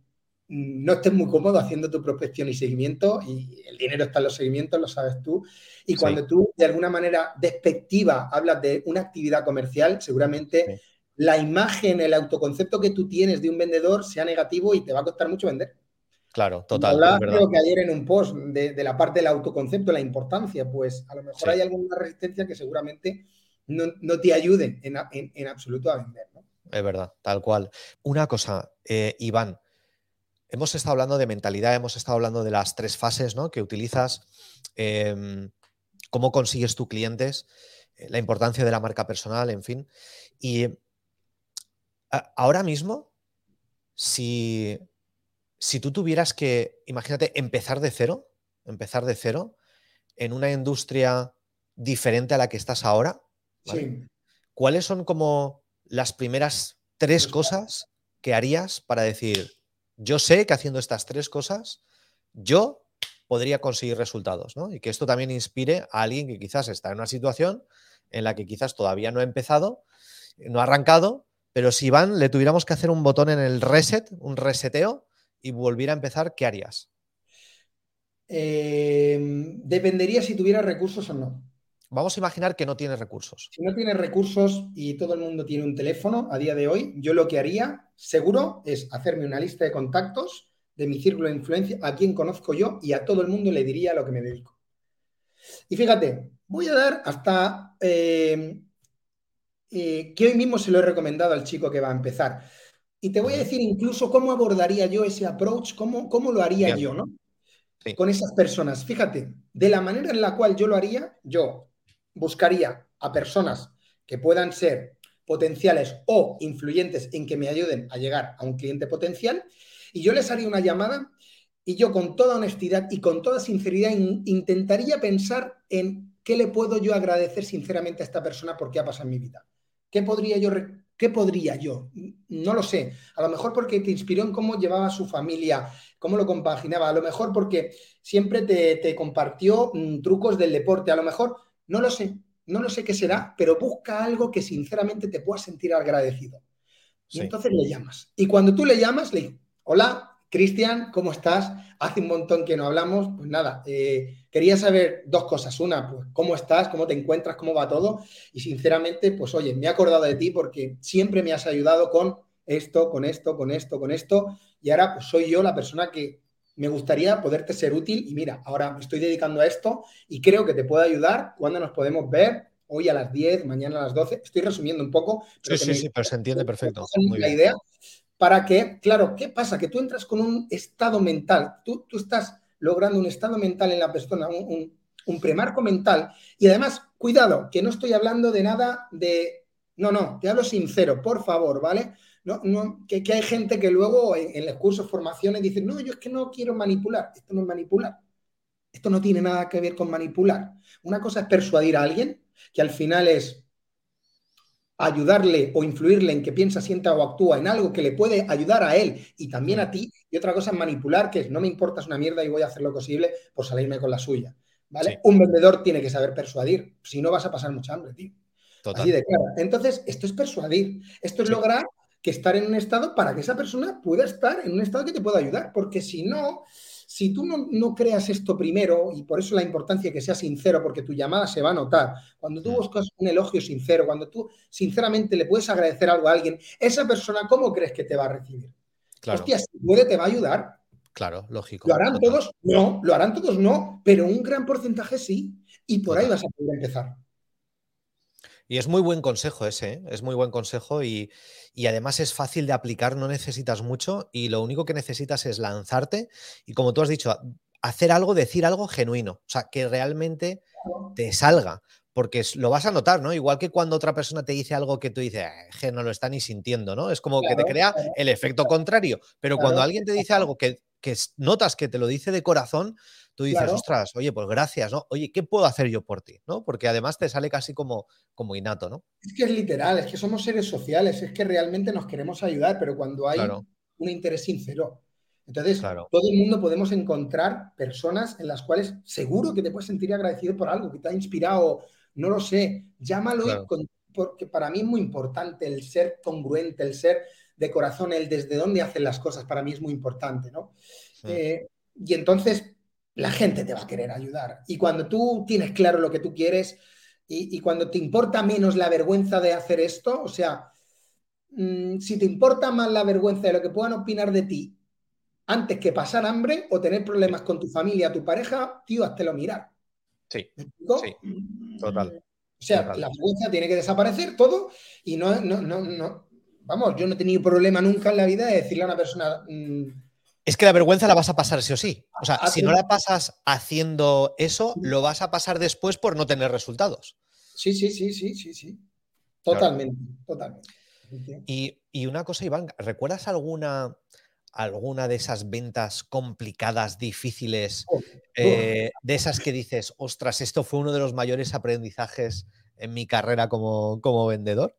no estés muy cómodo haciendo tu prospección y seguimiento y el dinero está en los seguimientos, lo sabes tú. Y cuando tú de alguna manera despectiva hablas de una actividad comercial, seguramente la imagen, el autoconcepto que tú tienes de un vendedor sea negativo y te va a costar mucho vender. Claro, total. Hablaba creo que ayer en un post de, la parte del autoconcepto, la importancia, pues a lo mejor hay alguna resistencia que seguramente no, te ayude en, absoluto a vender. ¿no? Es verdad, tal cual. Una cosa, eh, Iván, hemos estado hablando de mentalidad, hemos estado hablando de las tres fases ¿no? que utilizas, em, cómo consigues tus clientes, eh, la importancia de la marca personal, en fin. Y ahora mismo, si si tú tuvieras que, imagínate, empezar de cero, empezar de cero, en una industria diferente a la que estás ahora, ¿cuáles son como las primeras tres pues cosas que harías para decir, yo sé que haciendo estas tres cosas, yo podría conseguir resultados, ¿no? Y que esto también inspire a alguien que quizás está en una situación en la que quizás todavía no ha empezado, no ha arrancado, pero si Iván le tuviéramos que hacer un botón en el reset, un reseteo, y volviera a empezar, ¿qué harías? Eh, dependería si tuviera recursos o no. Vamos a imaginar que no tienes recursos. Si no tienes recursos y todo el mundo tiene un teléfono a día de hoy, yo lo que haría, seguro, es hacerme una lista de contactos de mi círculo de influencia, a quien conozco yo y a todo el mundo le diría a lo que me dedico. Y fíjate, voy a dar hasta eh, eh, que hoy mismo se lo he recomendado al chico que va a empezar. Y te voy a decir incluso cómo abordaría yo ese approach, cómo, cómo lo haría yo, ¿no? Con esas personas. Fíjate, de la manera en la cual yo lo haría, yo buscaría a personas que puedan ser potenciales o influyentes en que me ayuden a llegar a un cliente potencial y yo les haría una llamada y yo con toda honestidad y con toda sinceridad intentaría pensar en qué le puedo yo agradecer sinceramente a esta persona por qué ha pasado en mi vida. ¿Qué podría yo ¿Qué podría yo? No lo sé. A lo mejor porque te inspiró en cómo llevaba a su familia, cómo lo compaginaba. A lo mejor porque siempre te, compartió mm, trucos del deporte. A lo mejor, no lo sé. No lo sé qué será, pero busca algo que sinceramente te pueda sentir agradecido. Y entonces le llamas. Y cuando tú le llamas, le dices, hola, Cristian, ¿cómo estás? Hace un montón que no hablamos. Pues nada, eh, quería saber dos cosas. Una, pues cómo estás, cómo te encuentras, cómo va todo. Y sinceramente, pues oye, me he acordado de ti porque siempre me has ayudado con esto, con esto, con esto, con esto. Y ahora pues soy yo la persona que me gustaría poderte ser útil. Y mira, ahora me estoy dedicando a esto y creo que te puedo ayudar. ¿Cuándo nos podemos ver? Hoy a las 10, mañana a las 12. Estoy resumiendo un poco. sí, sí, sí, pero se entiende perfecto. la idea para que, claro, ¿qué pasa? Que tú entras con un estado mental, tú, tú estás logrando un estado mental en la persona, un, premarco mental, y además, cuidado, que no estoy hablando de nada de, no, no, te hablo sincero, por favor, ¿vale? No, no, que, hay gente que luego en, en los cursos, formaciones, dicen, no, yo es que no quiero manipular, esto no es manipular, esto no tiene nada que ver con manipular. Una cosa es persuadir a alguien, que al final es, ayudarle o influirle en que piensa, sienta o actúa en algo que le puede ayudar a él y también a ti. Y otra cosa es manipular, que es no me importas una mierda y voy a hacer lo posible por salirme con la suya. ¿Vale? Un vendedor tiene que saber persuadir, si no vas a pasar mucha hambre, tío. Así de claro. Entonces, esto es persuadir, esto es lograr que estar en un estado para que esa persona pueda estar en un estado que te pueda ayudar, porque si no, si tú no, creas esto primero, y por eso la importancia de que sea sincero, porque tu llamada se va a notar, cuando tú buscas un elogio sincero, cuando tú sinceramente le puedes agradecer algo a alguien, esa persona, ¿cómo crees que te va a recibir? Claro. Hostia, si puede, te va a ayudar. Claro, lógico. ¿Lo harán todos? No, lo harán todos no, pero un gran porcentaje sí. Y por ahí vas a poder empezar. Y es muy buen consejo ese, ¿eh? es muy buen consejo y, además es fácil de aplicar, no necesitas mucho y lo único que necesitas es lanzarte y como tú has dicho, hacer algo, decir algo genuino, o sea, que realmente te salga, porque lo vas a notar, ¿no? Igual que cuando otra persona te dice algo que tú dices, que no lo está ni sintiendo, ¿no? Es como que te crea el efecto contrario, pero cuando alguien te dice algo que, que notas que te lo dice de corazón, tú dices, ostras, oye, pues gracias, ¿no? Oye, ¿qué puedo hacer yo por ti? ¿no? Porque además te sale casi como, como innato, ¿no? Es que es literal, es que somos seres sociales, es que realmente nos queremos ayudar, pero cuando hay un interés sincero. Entonces, todo el mundo podemos encontrar personas en las cuales seguro que te puedes sentir agradecido por algo, que te ha inspirado, no lo sé, llámalo, porque para mí es muy importante el ser congruente, el ser de corazón, el desde dónde hacen las cosas, para mí es muy importante, ¿no? Eh, y entonces, la gente te va a querer ayudar. Y cuando tú tienes claro lo que tú quieres y, cuando te importa menos la vergüenza de hacer esto, o sea, mm, si te importa más la vergüenza de lo que puedan opinar de ti antes que pasar hambre o tener problemas con tu familia, tu pareja, tío, lo mirar. Sí, sí, total. O sea, la vergüenza tiene que desaparecer todo y no, no, no, no, vamos, yo no he tenido problema nunca en la vida de decirle a una persona, mm, es que la vergüenza la vas a pasar sí o sí. O sea, si no la pasas haciendo eso, lo vas a pasar después por no tener resultados. Sí, sí, sí, sí, sí, sí. Totalmente, totalmente. Y, una cosa, Iván, ¿recuerdas alguna, alguna de esas ventas complicadas, difíciles, oh, eh, de esas que dices, ostras, esto fue uno de los mayores aprendizajes en mi carrera como, como vendedor?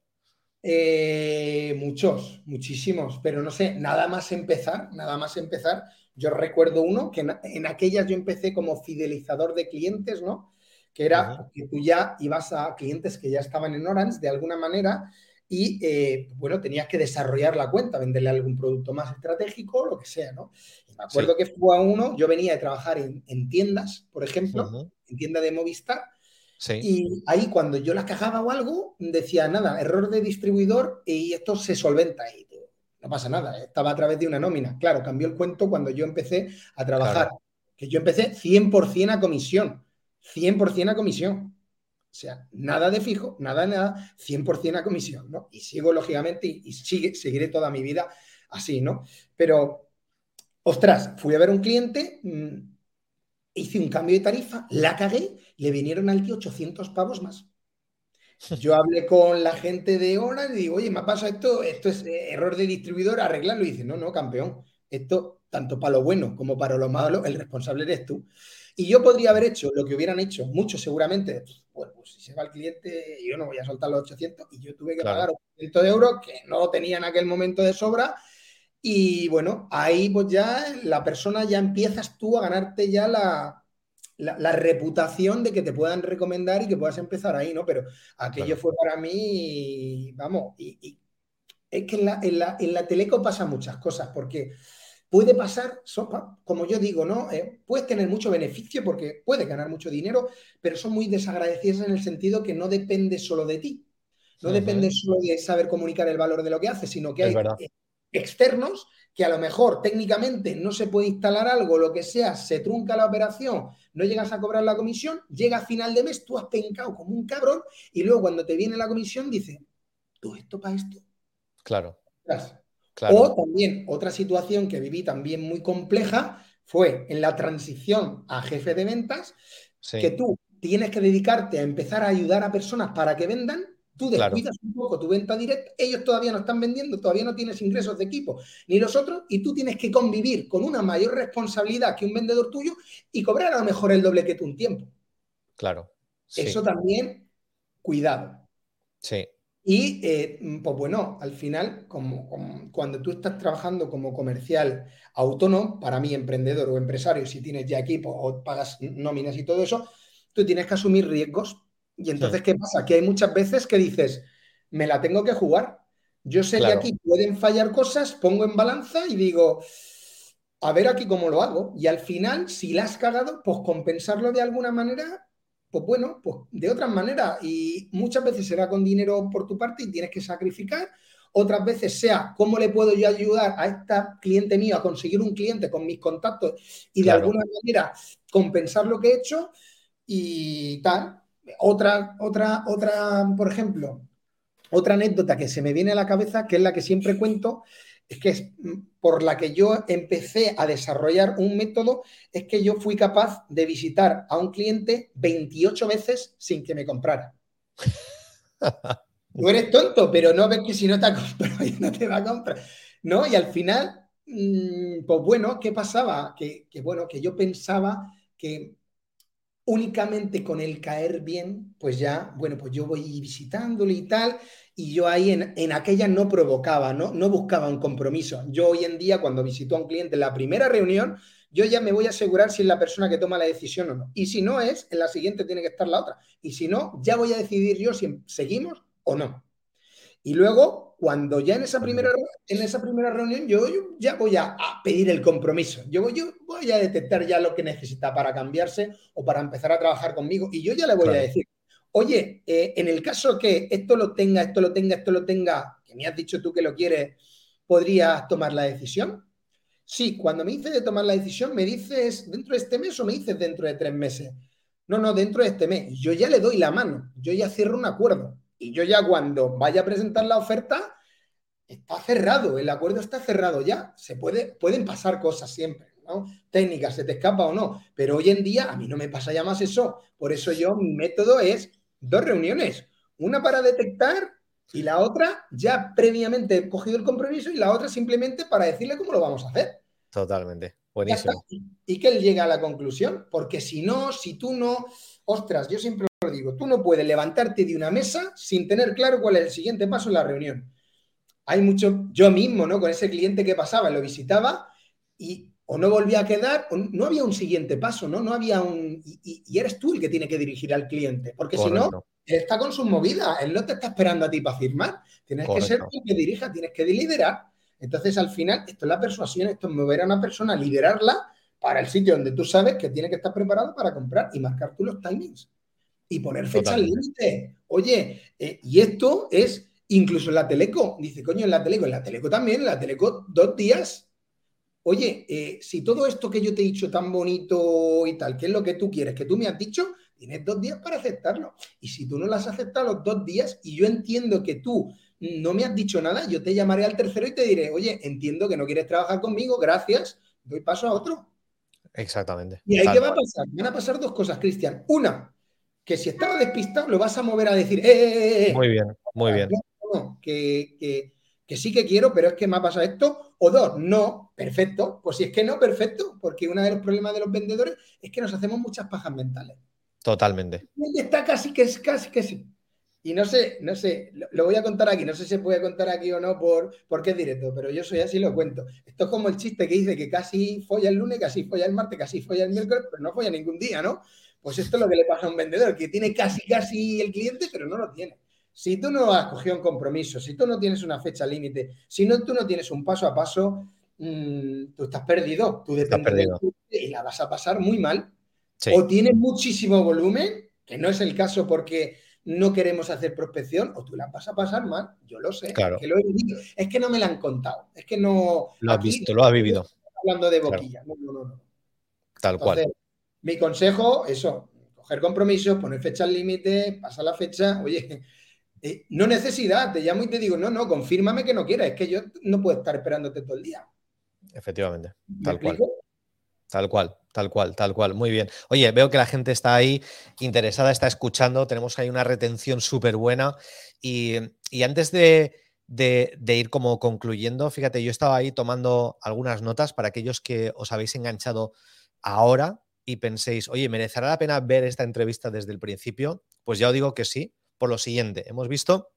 Eh, muchos, muchísimos, pero no sé, nada más empezar, nada más empezar. Yo recuerdo uno que en, aquellas yo empecé como fidelizador de clientes, ¿no? Que era que tú ya ibas a clientes que ya estaban en Orange de alguna manera y, eh, bueno, tenías que desarrollar la cuenta, venderle algún producto más estratégico, lo que sea, ¿no? me acuerdo que fue a uno, yo venía de trabajar en, tiendas, por ejemplo, en tienda de Movistar, y ahí cuando yo las cajaba o algo, decía, nada, error de distribuidor y esto se solventa. Y no pasa nada, ¿eh? estaba a través de una nómina. Claro, cambió el cuento cuando yo empecé a trabajar, que yo empecé 100% a comisión, 100% a comisión. O sea, nada de fijo, nada de nada, 100% a comisión, ¿no? Y sigo, lógicamente, y, sigue, seguiré toda mi vida así, ¿no? Pero, ostras, fui a ver un cliente, mm, hice un cambio de tarifa, la cagué Le vinieron al tío 800 pavos más. Yo hablé con la gente de Orange y digo, oye, me pasa esto, esto es eh, error de distribuidor, arreglarlo. Y dice, no, no, campeón, esto, tanto para lo bueno como para lo malo, el responsable eres tú. Y yo podría haber hecho lo que hubieran hecho muchos seguramente. Bueno, pues si se va el cliente, yo no voy a soltar los 800 y yo tuve que pagar 800 euros que no lo tenía en aquel momento de sobra. Y bueno, ahí pues ya la persona ya empiezas tú a ganarte ya la, la, reputación de que te puedan recomendar y que puedas empezar ahí, ¿no? Pero aquello fue para mí, vamos, y, es que en la, en, la, en la teleco pasa muchas cosas, porque puede pasar, como yo digo, ¿no? Eh, puedes tener mucho beneficio porque puedes ganar mucho dinero, pero son muy desagradecidas en el sentido que no depende solo de ti. No depende solo de saber comunicar el valor de lo que haces, sino que hay externos que a lo mejor técnicamente no se puede instalar algo, lo que sea, se trunca la operación, no llegas a cobrar la comisión, llega a final de mes, tú has pencado como un cabrón y luego cuando te viene la comisión dice, ¿tú esto para esto? Claro. O también otra situación que viví también muy compleja fue en la transición a jefe de ventas, que tú tienes que dedicarte a empezar a ayudar a personas para que vendan, tú descuidas un poco tu venta directa, ellos todavía no están vendiendo, todavía no tienes ingresos de equipo, ni los otros, y tú tienes que convivir con una mayor responsabilidad que un vendedor tuyo y cobrar a lo mejor el doble que tú un tiempo. Claro. Eso también, cuidado. Sí. Y eh, pues bueno, al final, como, cuando tú estás trabajando como comercial autónomo, para mí emprendedor o empresario, si tienes ya equipo o pagas nóminas y todo eso, tú tienes que asumir riesgos. Y entonces, ¿qué pasa? Que hay muchas veces que dices, me la tengo que jugar. Yo sé que aquí pueden fallar cosas, pongo en balanza y digo, a ver aquí cómo lo hago. Y al final, si la has cagado, pues compensarlo de alguna manera pues bueno, pues de otras maneras. Y muchas veces será con dinero por tu parte y tienes que sacrificar. Otras veces sea cómo le puedo yo ayudar a este cliente mío a conseguir un cliente con mis contactos y de alguna manera compensar lo que he hecho y tal. Otra, otra, otra, por ejemplo, otra anécdota que se me viene a la cabeza, que es la que siempre cuento, es que es mm, por la que yo empecé a desarrollar un método, es que yo fui capaz de visitar a un cliente 28 veces sin que me comprara. Tú eres tonto, pero no ves que si no te ha comprado, no te va a comprar. ¿No? Y al final, mm, pues bueno, ¿qué pasaba? Que bueno, que yo pensaba que únicamente con el caer bien, pues ya, bueno, pues yo voy visitándole y tal, y yo ahí en, aquella no provocaba, ¿no? no buscaba un compromiso. Yo hoy en día, cuando visito a un cliente en la primera reunión, yo ya me voy a asegurar si es la persona que toma la decisión o no. Y si no es, en la siguiente tiene que estar la otra. Y si no, ya voy a decidir yo si seguimos o no. Y luego, cuando ya en esa primera, en esa primera reunión, yo, ya voy a, pedir el compromiso. Yo, yo voy a detectar ya lo que necesita para cambiarse o para empezar a trabajar conmigo. Y yo ya le voy a decir, oye, eh, en el caso que esto lo tenga, esto lo tenga, esto lo tenga, que me has dicho tú que lo quieres, ¿podrías tomar la decisión? Sí, cuando me dices de tomar la decisión, ¿me dices dentro de este mes o me dices dentro de tres meses? No, no, dentro de este mes. Yo ya le doy la mano, yo ya cierro un acuerdo. Y yo ya cuando vaya a presentar la oferta, está cerrado, el acuerdo está cerrado ya. Se puede, pueden pasar cosas siempre. Técnicas, se te escapa o no. Pero hoy en día a mí no me pasa ya más eso. Por eso yo, mi método es dos reuniones, una para detectar y la otra ya previamente he cogido el compromiso y la otra simplemente para decirle cómo lo vamos a hacer. Totalmente, buenísimo. Y que él llegue a la conclusión, porque si no, si tú no, ostras, yo siempre lo digo, tú no puedes levantarte de una mesa sin tener claro cuál es el siguiente paso en la reunión. Hay mucho, yo mismo, ¿no? Con ese cliente que pasaba, lo visitaba y o no volvía a quedar, o no había un siguiente paso, ¿no? No había un... Y, eres tú el que tiene que dirigir al cliente, porque si no, él está con sus movidas, él no te está esperando a ti para firmar, tienes que ser tú el que dirija, tienes que liderar. Entonces, al final, esto es la persuasión, esto es mover a una persona, liderarla para el sitio donde tú sabes que tiene que estar preparado para comprar y marcar tú los timings y poner fecha límite. Oye, eh, y esto es incluso en la Teleco. Dice, coño, en la Teleco, en la Teleco también, en la Teleco dos días oye, eh, si todo esto que yo te he dicho tan bonito y tal, ¿qué es lo que tú quieres? Que tú me has dicho, tienes dos días para aceptarlo. Y si tú no las has aceptado los dos días y yo entiendo que tú no me has dicho nada, yo te llamaré al tercero y te diré, oye, entiendo que no quieres trabajar conmigo, gracias, doy paso a otro. Exactamente. ¿Y ahí qué va a pasar? Van a pasar dos cosas, Cristian. Una, que si estaba despistado lo vas a mover a decir, ¡eh, eh, eh! eh". Muy bien, muy bien. que, que, sí que quiero, pero es que me ha pasado esto. O dos, no, perfecto. Pues si es que no, perfecto, porque uno de los problemas de los vendedores es que nos hacemos muchas pajas mentales. Totalmente. Y está casi que es casi que sí. Y no sé, no sé, lo, voy a contar aquí, no sé si se puede contar aquí o no por, porque es directo, pero yo soy así lo cuento. Esto es como el chiste que dice que casi folla el lunes, casi folla el martes, casi folla el miércoles, pero no folla ningún día, ¿no? Pues esto es lo que le pasa a un vendedor, que tiene casi, casi el cliente, pero no lo tiene. Si tú no has cogido un compromiso, si tú no tienes una fecha límite, si no, tú no tienes un paso a paso, mm, tú estás perdido. Tú dependes y la vas a pasar muy mal. O tienes muchísimo volumen, que no es el caso porque no queremos hacer prospección, o tú la vas a pasar mal. Yo lo sé, claro. que lo he vivido. Es que no me la han contado. Es que no. Lo has visto, lo has vivido. Hablando de boquilla. No, no, no, Tal cual. Mi consejo, eso, coger compromisos, poner fechas límite, pasa la fecha, oye, eh, no necesidad, te llamo y te digo, no, no, confírmame que no quieras, es que yo no puedo estar esperándote todo el día. Efectivamente, tal cual. Tal cual, tal cual, tal cual. Muy bien. Oye, veo que la gente está ahí interesada, está escuchando, tenemos ahí una retención súper buena. Y, antes de, ir como concluyendo, fíjate, yo estaba ahí tomando algunas notas para aquellos que os habéis enganchado ahora y penséis, oye, ¿merecerá la pena ver esta entrevista desde el principio? Pues ya os digo que sí, por lo siguiente, hemos visto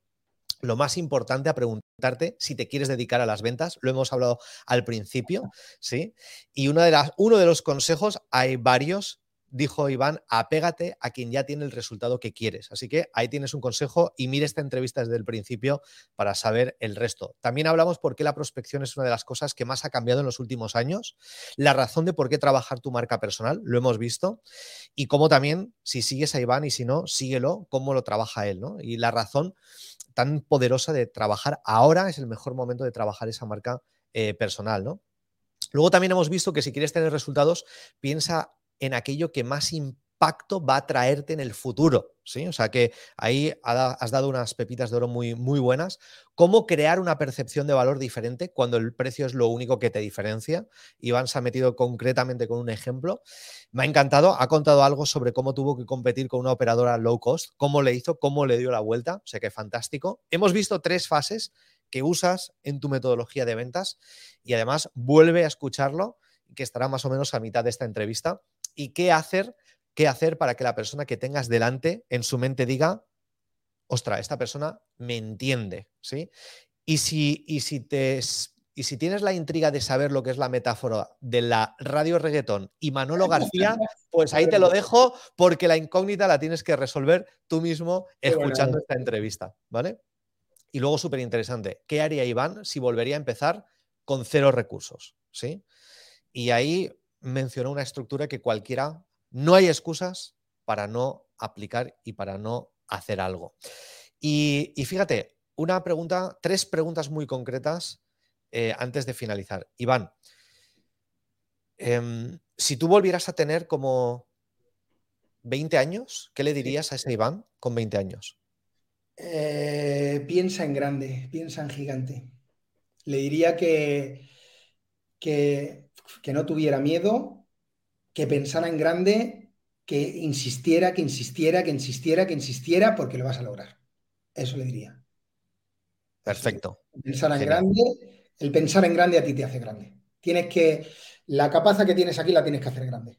lo más importante a preguntarte si te quieres dedicar a las ventas. Lo hemos hablado al principio, ¿sí? Y una de las, uno de los consejos, hay varios, dijo Iván, apégate a quien ya tiene el resultado que quieres. Así que ahí tienes un consejo y mire esta entrevista desde el principio para saber el resto. También hablamos por qué la prospección es una de las cosas que más ha cambiado en los últimos años, la razón de por qué trabajar tu marca personal, lo hemos visto, y cómo también, si sigues a Iván y si no, síguelo, cómo lo trabaja él, ¿no? Y la razón tan poderosa de trabajar ahora es el mejor momento de trabajar esa marca eh, personal, ¿no? Luego también hemos visto que si quieres tener resultados, piensa en aquello que más impacto va a traerte en el futuro. ¿sí? O sea que ahí has dado unas pepitas de oro muy, muy buenas. ¿Cómo crear una percepción de valor diferente cuando el precio es lo único que te diferencia? Iván se ha metido concretamente con un ejemplo. Me ha encantado. Ha contado algo sobre cómo tuvo que competir con una operadora low cost, cómo le hizo, cómo le dio la vuelta. O sea que fantástico. Hemos visto tres fases que usas en tu metodología de ventas y además vuelve a escucharlo, que estará más o menos a mitad de esta entrevista y qué hacer, qué hacer para que la persona que tengas delante en su mente diga, ostra, esta persona me entiende, ¿sí? Y si, y si te y si tienes la intriga de saber lo que es la metáfora de la radio reggaetón y Manolo García, pues ahí te lo dejo porque la incógnita la tienes que resolver tú mismo escuchando esta entrevista, ¿vale? Y luego súper interesante, ¿qué haría Iván si volvería a empezar con cero recursos? ¿Sí? Y ahí mencionó una estructura que cualquiera, no hay excusas para no aplicar y para no hacer algo. Y, fíjate, una pregunta, tres preguntas muy concretas eh, antes de finalizar. Iván, em, si tú volvieras a tener como 20 años, ¿qué le dirías a ese Iván con 20 años? Eh, piensa en grande, piensa en gigante. Le diría que, que que no tuviera miedo, que pensara en grande, que insistiera, que insistiera, que insistiera, que insistiera, porque lo vas a lograr. Eso le diría. Perfecto. Pensar en grande, el pensar en grande a ti te hace grande. Tienes que, la capacidad que tienes aquí la tienes que hacer grande.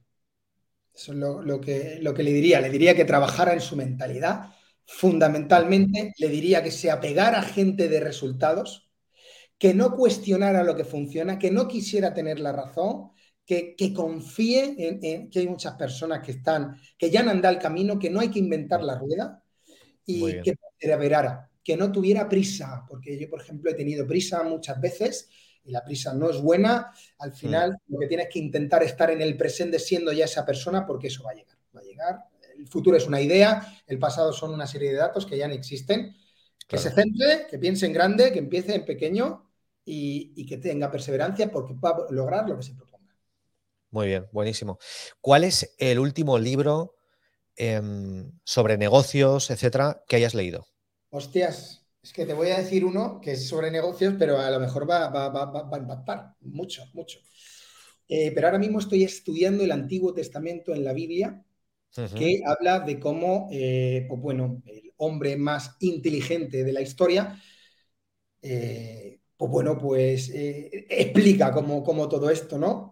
Eso es lo, que, lo que le diría. Le diría que trabajara en su mentalidad. Fundamentalmente, le diría que se apegara a gente de resultados, que no cuestionara lo que funciona, que no quisiera tener la razón, que, confíe en, que hay muchas personas que están, que ya han andado el camino, que no hay que inventar la rueda y que perseverara, que no tuviera prisa, porque yo, por ejemplo, he tenido prisa muchas veces y la prisa no es buena. Al final, mm. lo que tienes que intentar es estar en el presente siendo ya esa persona, porque eso va a llegar. Va a llegar. El futuro es una idea, el pasado son una serie de datos que ya no existen. Que se centre, que piense en grande, que empiece en pequeño y, que tenga perseverancia porque va a lograr lo que se proponga. Muy bien, buenísimo. ¿Cuál es el último libro em, sobre negocios, etcétera, que hayas leído? Hostias, es que te voy a decir uno que es sobre negocios, pero a lo mejor va, a impactar mucho, mucho. Eh, pero ahora mismo estoy estudiando el Antiguo Testamento en la Biblia que habla de cómo, eh, pues bueno, el hombre más inteligente de la historia, eh, pues bueno, pues eh, explica cómo, todo esto, ¿no?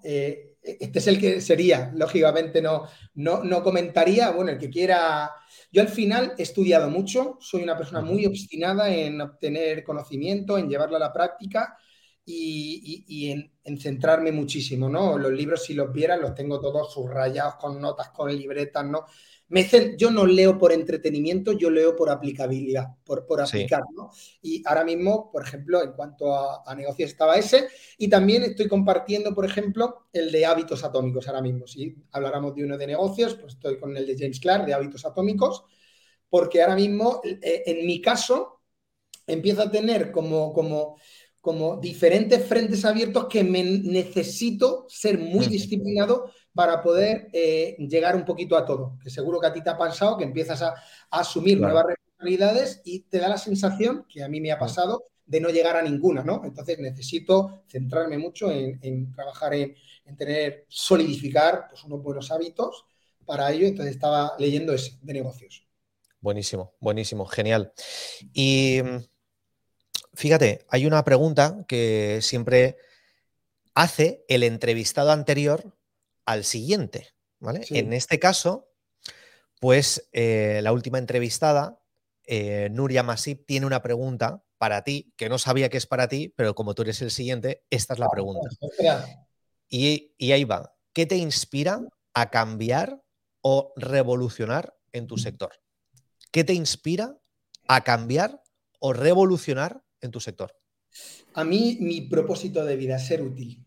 Este es el que sería, lógicamente no, no, no, comentaría, bueno, el que quiera... Yo al final he estudiado mucho, soy una persona muy obstinada en obtener conocimiento, en llevarlo a la práctica y, en, centrarme muchísimo, ¿no? Los libros, si los vieran, los tengo todos subrayados con notas, con libretas, ¿no? Me, yo no leo por entretenimiento, yo leo por aplicabilidad, por, por aplicar, ¿no? Y ahora mismo, por ejemplo, en cuanto a, a, negocios estaba ese, y también estoy compartiendo, por ejemplo, el de hábitos atómicos ahora mismo. Si habláramos de uno de negocios, pues estoy con el de James Clark, de hábitos atómicos, porque ahora mismo, eh, en mi caso, empiezo a tener como, como como diferentes frentes abiertos que me necesito ser muy disciplinado para poder eh, llegar un poquito a todo. Que seguro que a ti te ha pasado, que empiezas a, asumir nuevas responsabilidades y te da la sensación, que a mí me ha pasado, de no llegar a ninguna, ¿no? Entonces necesito centrarme mucho en, trabajar en, tener, solidificar pues, unos buenos hábitos para ello. Entonces estaba leyendo ese de negocios. Buenísimo, buenísimo, genial. Y fíjate, hay una pregunta que siempre hace el entrevistado anterior al siguiente, ¿vale? En este caso, pues eh, la última entrevistada, eh, Nuria Masip, tiene una pregunta para ti, que no sabía que es para ti, pero como tú eres el siguiente, esta es la pregunta. Y, y ahí va. ¿Qué te inspira a cambiar o revolucionar en tu sector? ¿Qué te inspira a cambiar o revolucionar en tu sector? A mí, mi propósito de vida es ser útil.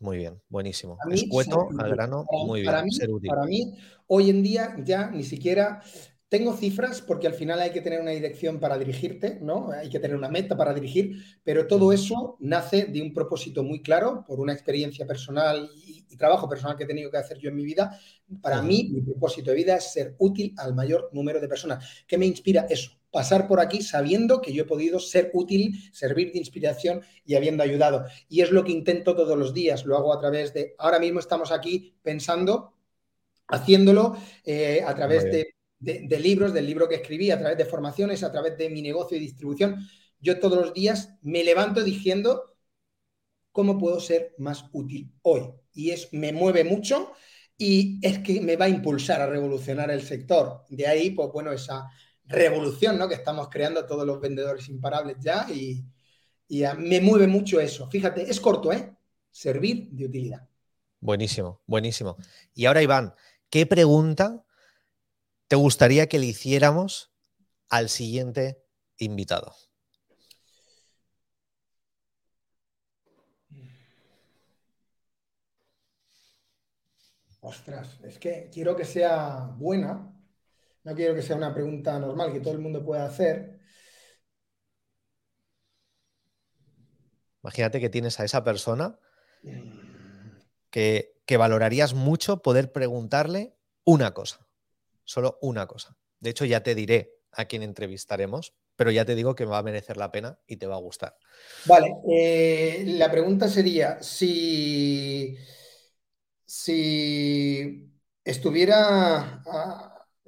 Muy bien, buenísimo. Escueto, al grano, muy bien. ser útil. para mí, hoy en día ya ni siquiera tengo cifras porque al final hay que tener una dirección para dirigirte, ¿no? Hay que tener una meta para dirigir, pero todo eso nace de un propósito muy claro, por una experiencia personal y, trabajo personal que he tenido que hacer yo en mi vida. Para mí, mi propósito de vida es ser útil al mayor número de personas. ¿Qué me inspira eso? Pasar por aquí sabiendo que yo he podido ser útil, servir de inspiración y habiendo ayudado. Y es lo que intento todos los días. Lo hago a través de, ahora mismo estamos aquí pensando, haciéndolo eh, a través de de, libros, del libro que escribí, a través de formaciones, a través de mi negocio y distribución, yo todos los días me levanto diciendo cómo puedo ser más útil hoy. Y es, me mueve mucho y es que me va a impulsar a revolucionar el sector. De ahí, pues bueno, esa revolución ¿no? que estamos creando todos los vendedores imparables ya y, y me mueve mucho eso. Fíjate, es corto, ¿eh? Servir de utilidad. Buenísimo, buenísimo. Y ahora, Iván, ¿qué pregunta te gustaría que le hiciéramos al siguiente invitado? Ostras, es que quiero que sea buena, no quiero que sea una pregunta normal que todo el mundo pueda hacer. Imagínate que tienes a esa persona que, que valorarías mucho poder preguntarle una cosa solo una cosa. De hecho, ya te diré a quién entrevistaremos, pero ya te digo que va a merecer la pena y te va a gustar. Vale, eh, la pregunta sería, si, si estuviera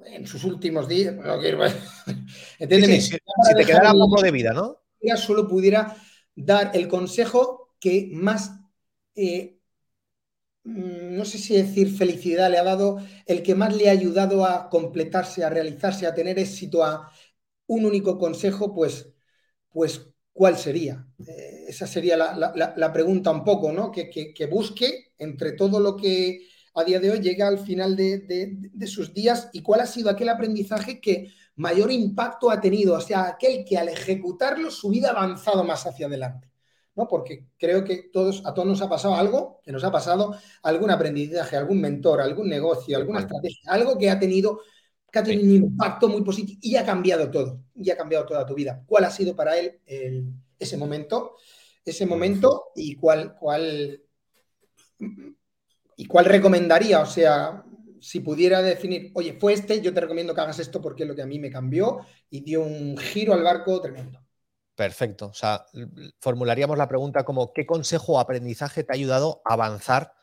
en sus últimos días, si, te quedara poco de vida, ¿no? Solo pudiera dar el consejo que más eh, Mm, no sé si decir felicidad le ha dado, el que más le ha ayudado a completarse, a realizarse, a tener éxito, a un único consejo, pues, pues ¿cuál sería? Eh, esa sería la, pregunta un poco, ¿no? Que, busque entre todo lo que a día de hoy llega al final de, de, sus días y cuál ha sido aquel aprendizaje que mayor impacto ha tenido, o sea, aquel que al ejecutarlo su vida ha avanzado más hacia adelante. ¿no? Porque creo que todos, a todos nos ha pasado algo, que nos ha pasado algún aprendizaje, algún mentor, algún negocio, alguna estrategia, algo que ha tenido, que ha tenido un impacto muy positivo y ha cambiado todo, y ha cambiado toda tu vida. ¿Cuál ha sido para él ese momento? Ese momento y cuál, cuál, y cuál recomendaría, o sea, si pudiera definir, oye, fue este, yo te recomiendo que hagas esto porque es lo que a mí me cambió y dio un giro al barco tremendo. Perfecto. O sea, formularíamos la pregunta como ¿qué consejo o aprendizaje te ha ayudado a avanzar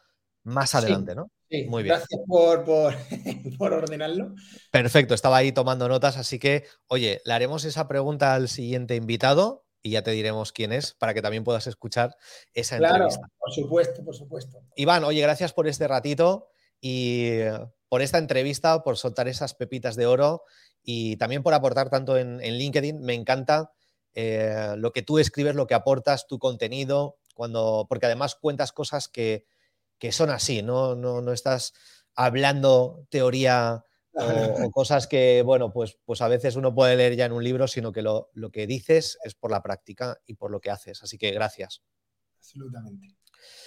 más adelante, ¿no? Sí, Muy bien. Gracias por, por, ordenarlo. Perfecto, estaba ahí tomando notas, así que, oye, le haremos esa pregunta al siguiente invitado y ya te diremos quién es para que también puedas escuchar esa entrevista. Claro, por supuesto, por supuesto. Iván, oye, gracias por este ratito y por esta entrevista, por soltar esas pepitas de oro y también por aportar tanto en, LinkedIn. Me encanta eh, lo que tú escribes, lo que aportas, tu contenido, cuando, porque además cuentas cosas que, que son así, ¿no? No, no estás hablando teoría o, cosas que, bueno, pues, pues a veces uno puede leer ya en un libro, sino que lo, lo que dices es por la práctica y por lo que haces. Así que gracias. Absolutamente.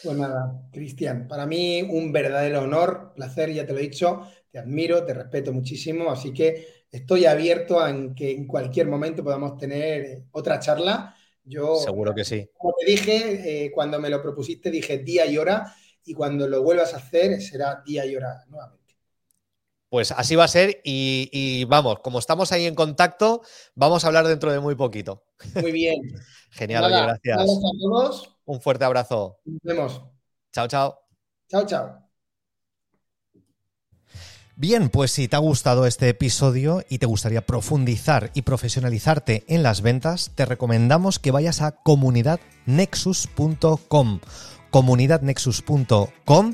Pues nada, Cristian, para mí un verdadero honor, placer, ya te lo he dicho, te admiro, te respeto muchísimo, así que estoy abierto a que en cualquier momento podamos tener otra charla. Yo, Seguro que sí. Como te dije, eh, cuando me lo propusiste, dije día y hora, y cuando lo vuelvas a hacer será día y hora nuevamente. Pues así va a ser y, vamos, como estamos ahí en contacto, vamos a hablar dentro de muy poquito. Muy bien. Genial, gracias. Gracias a todos. Un fuerte abrazo. Nos vemos. Chao, chao. Chao, chao. Bien, pues si te ha gustado este episodio y te gustaría profundizar y profesionalizarte en las ventas, te recomendamos que vayas a comunidadnexus.com comunidadnexus.com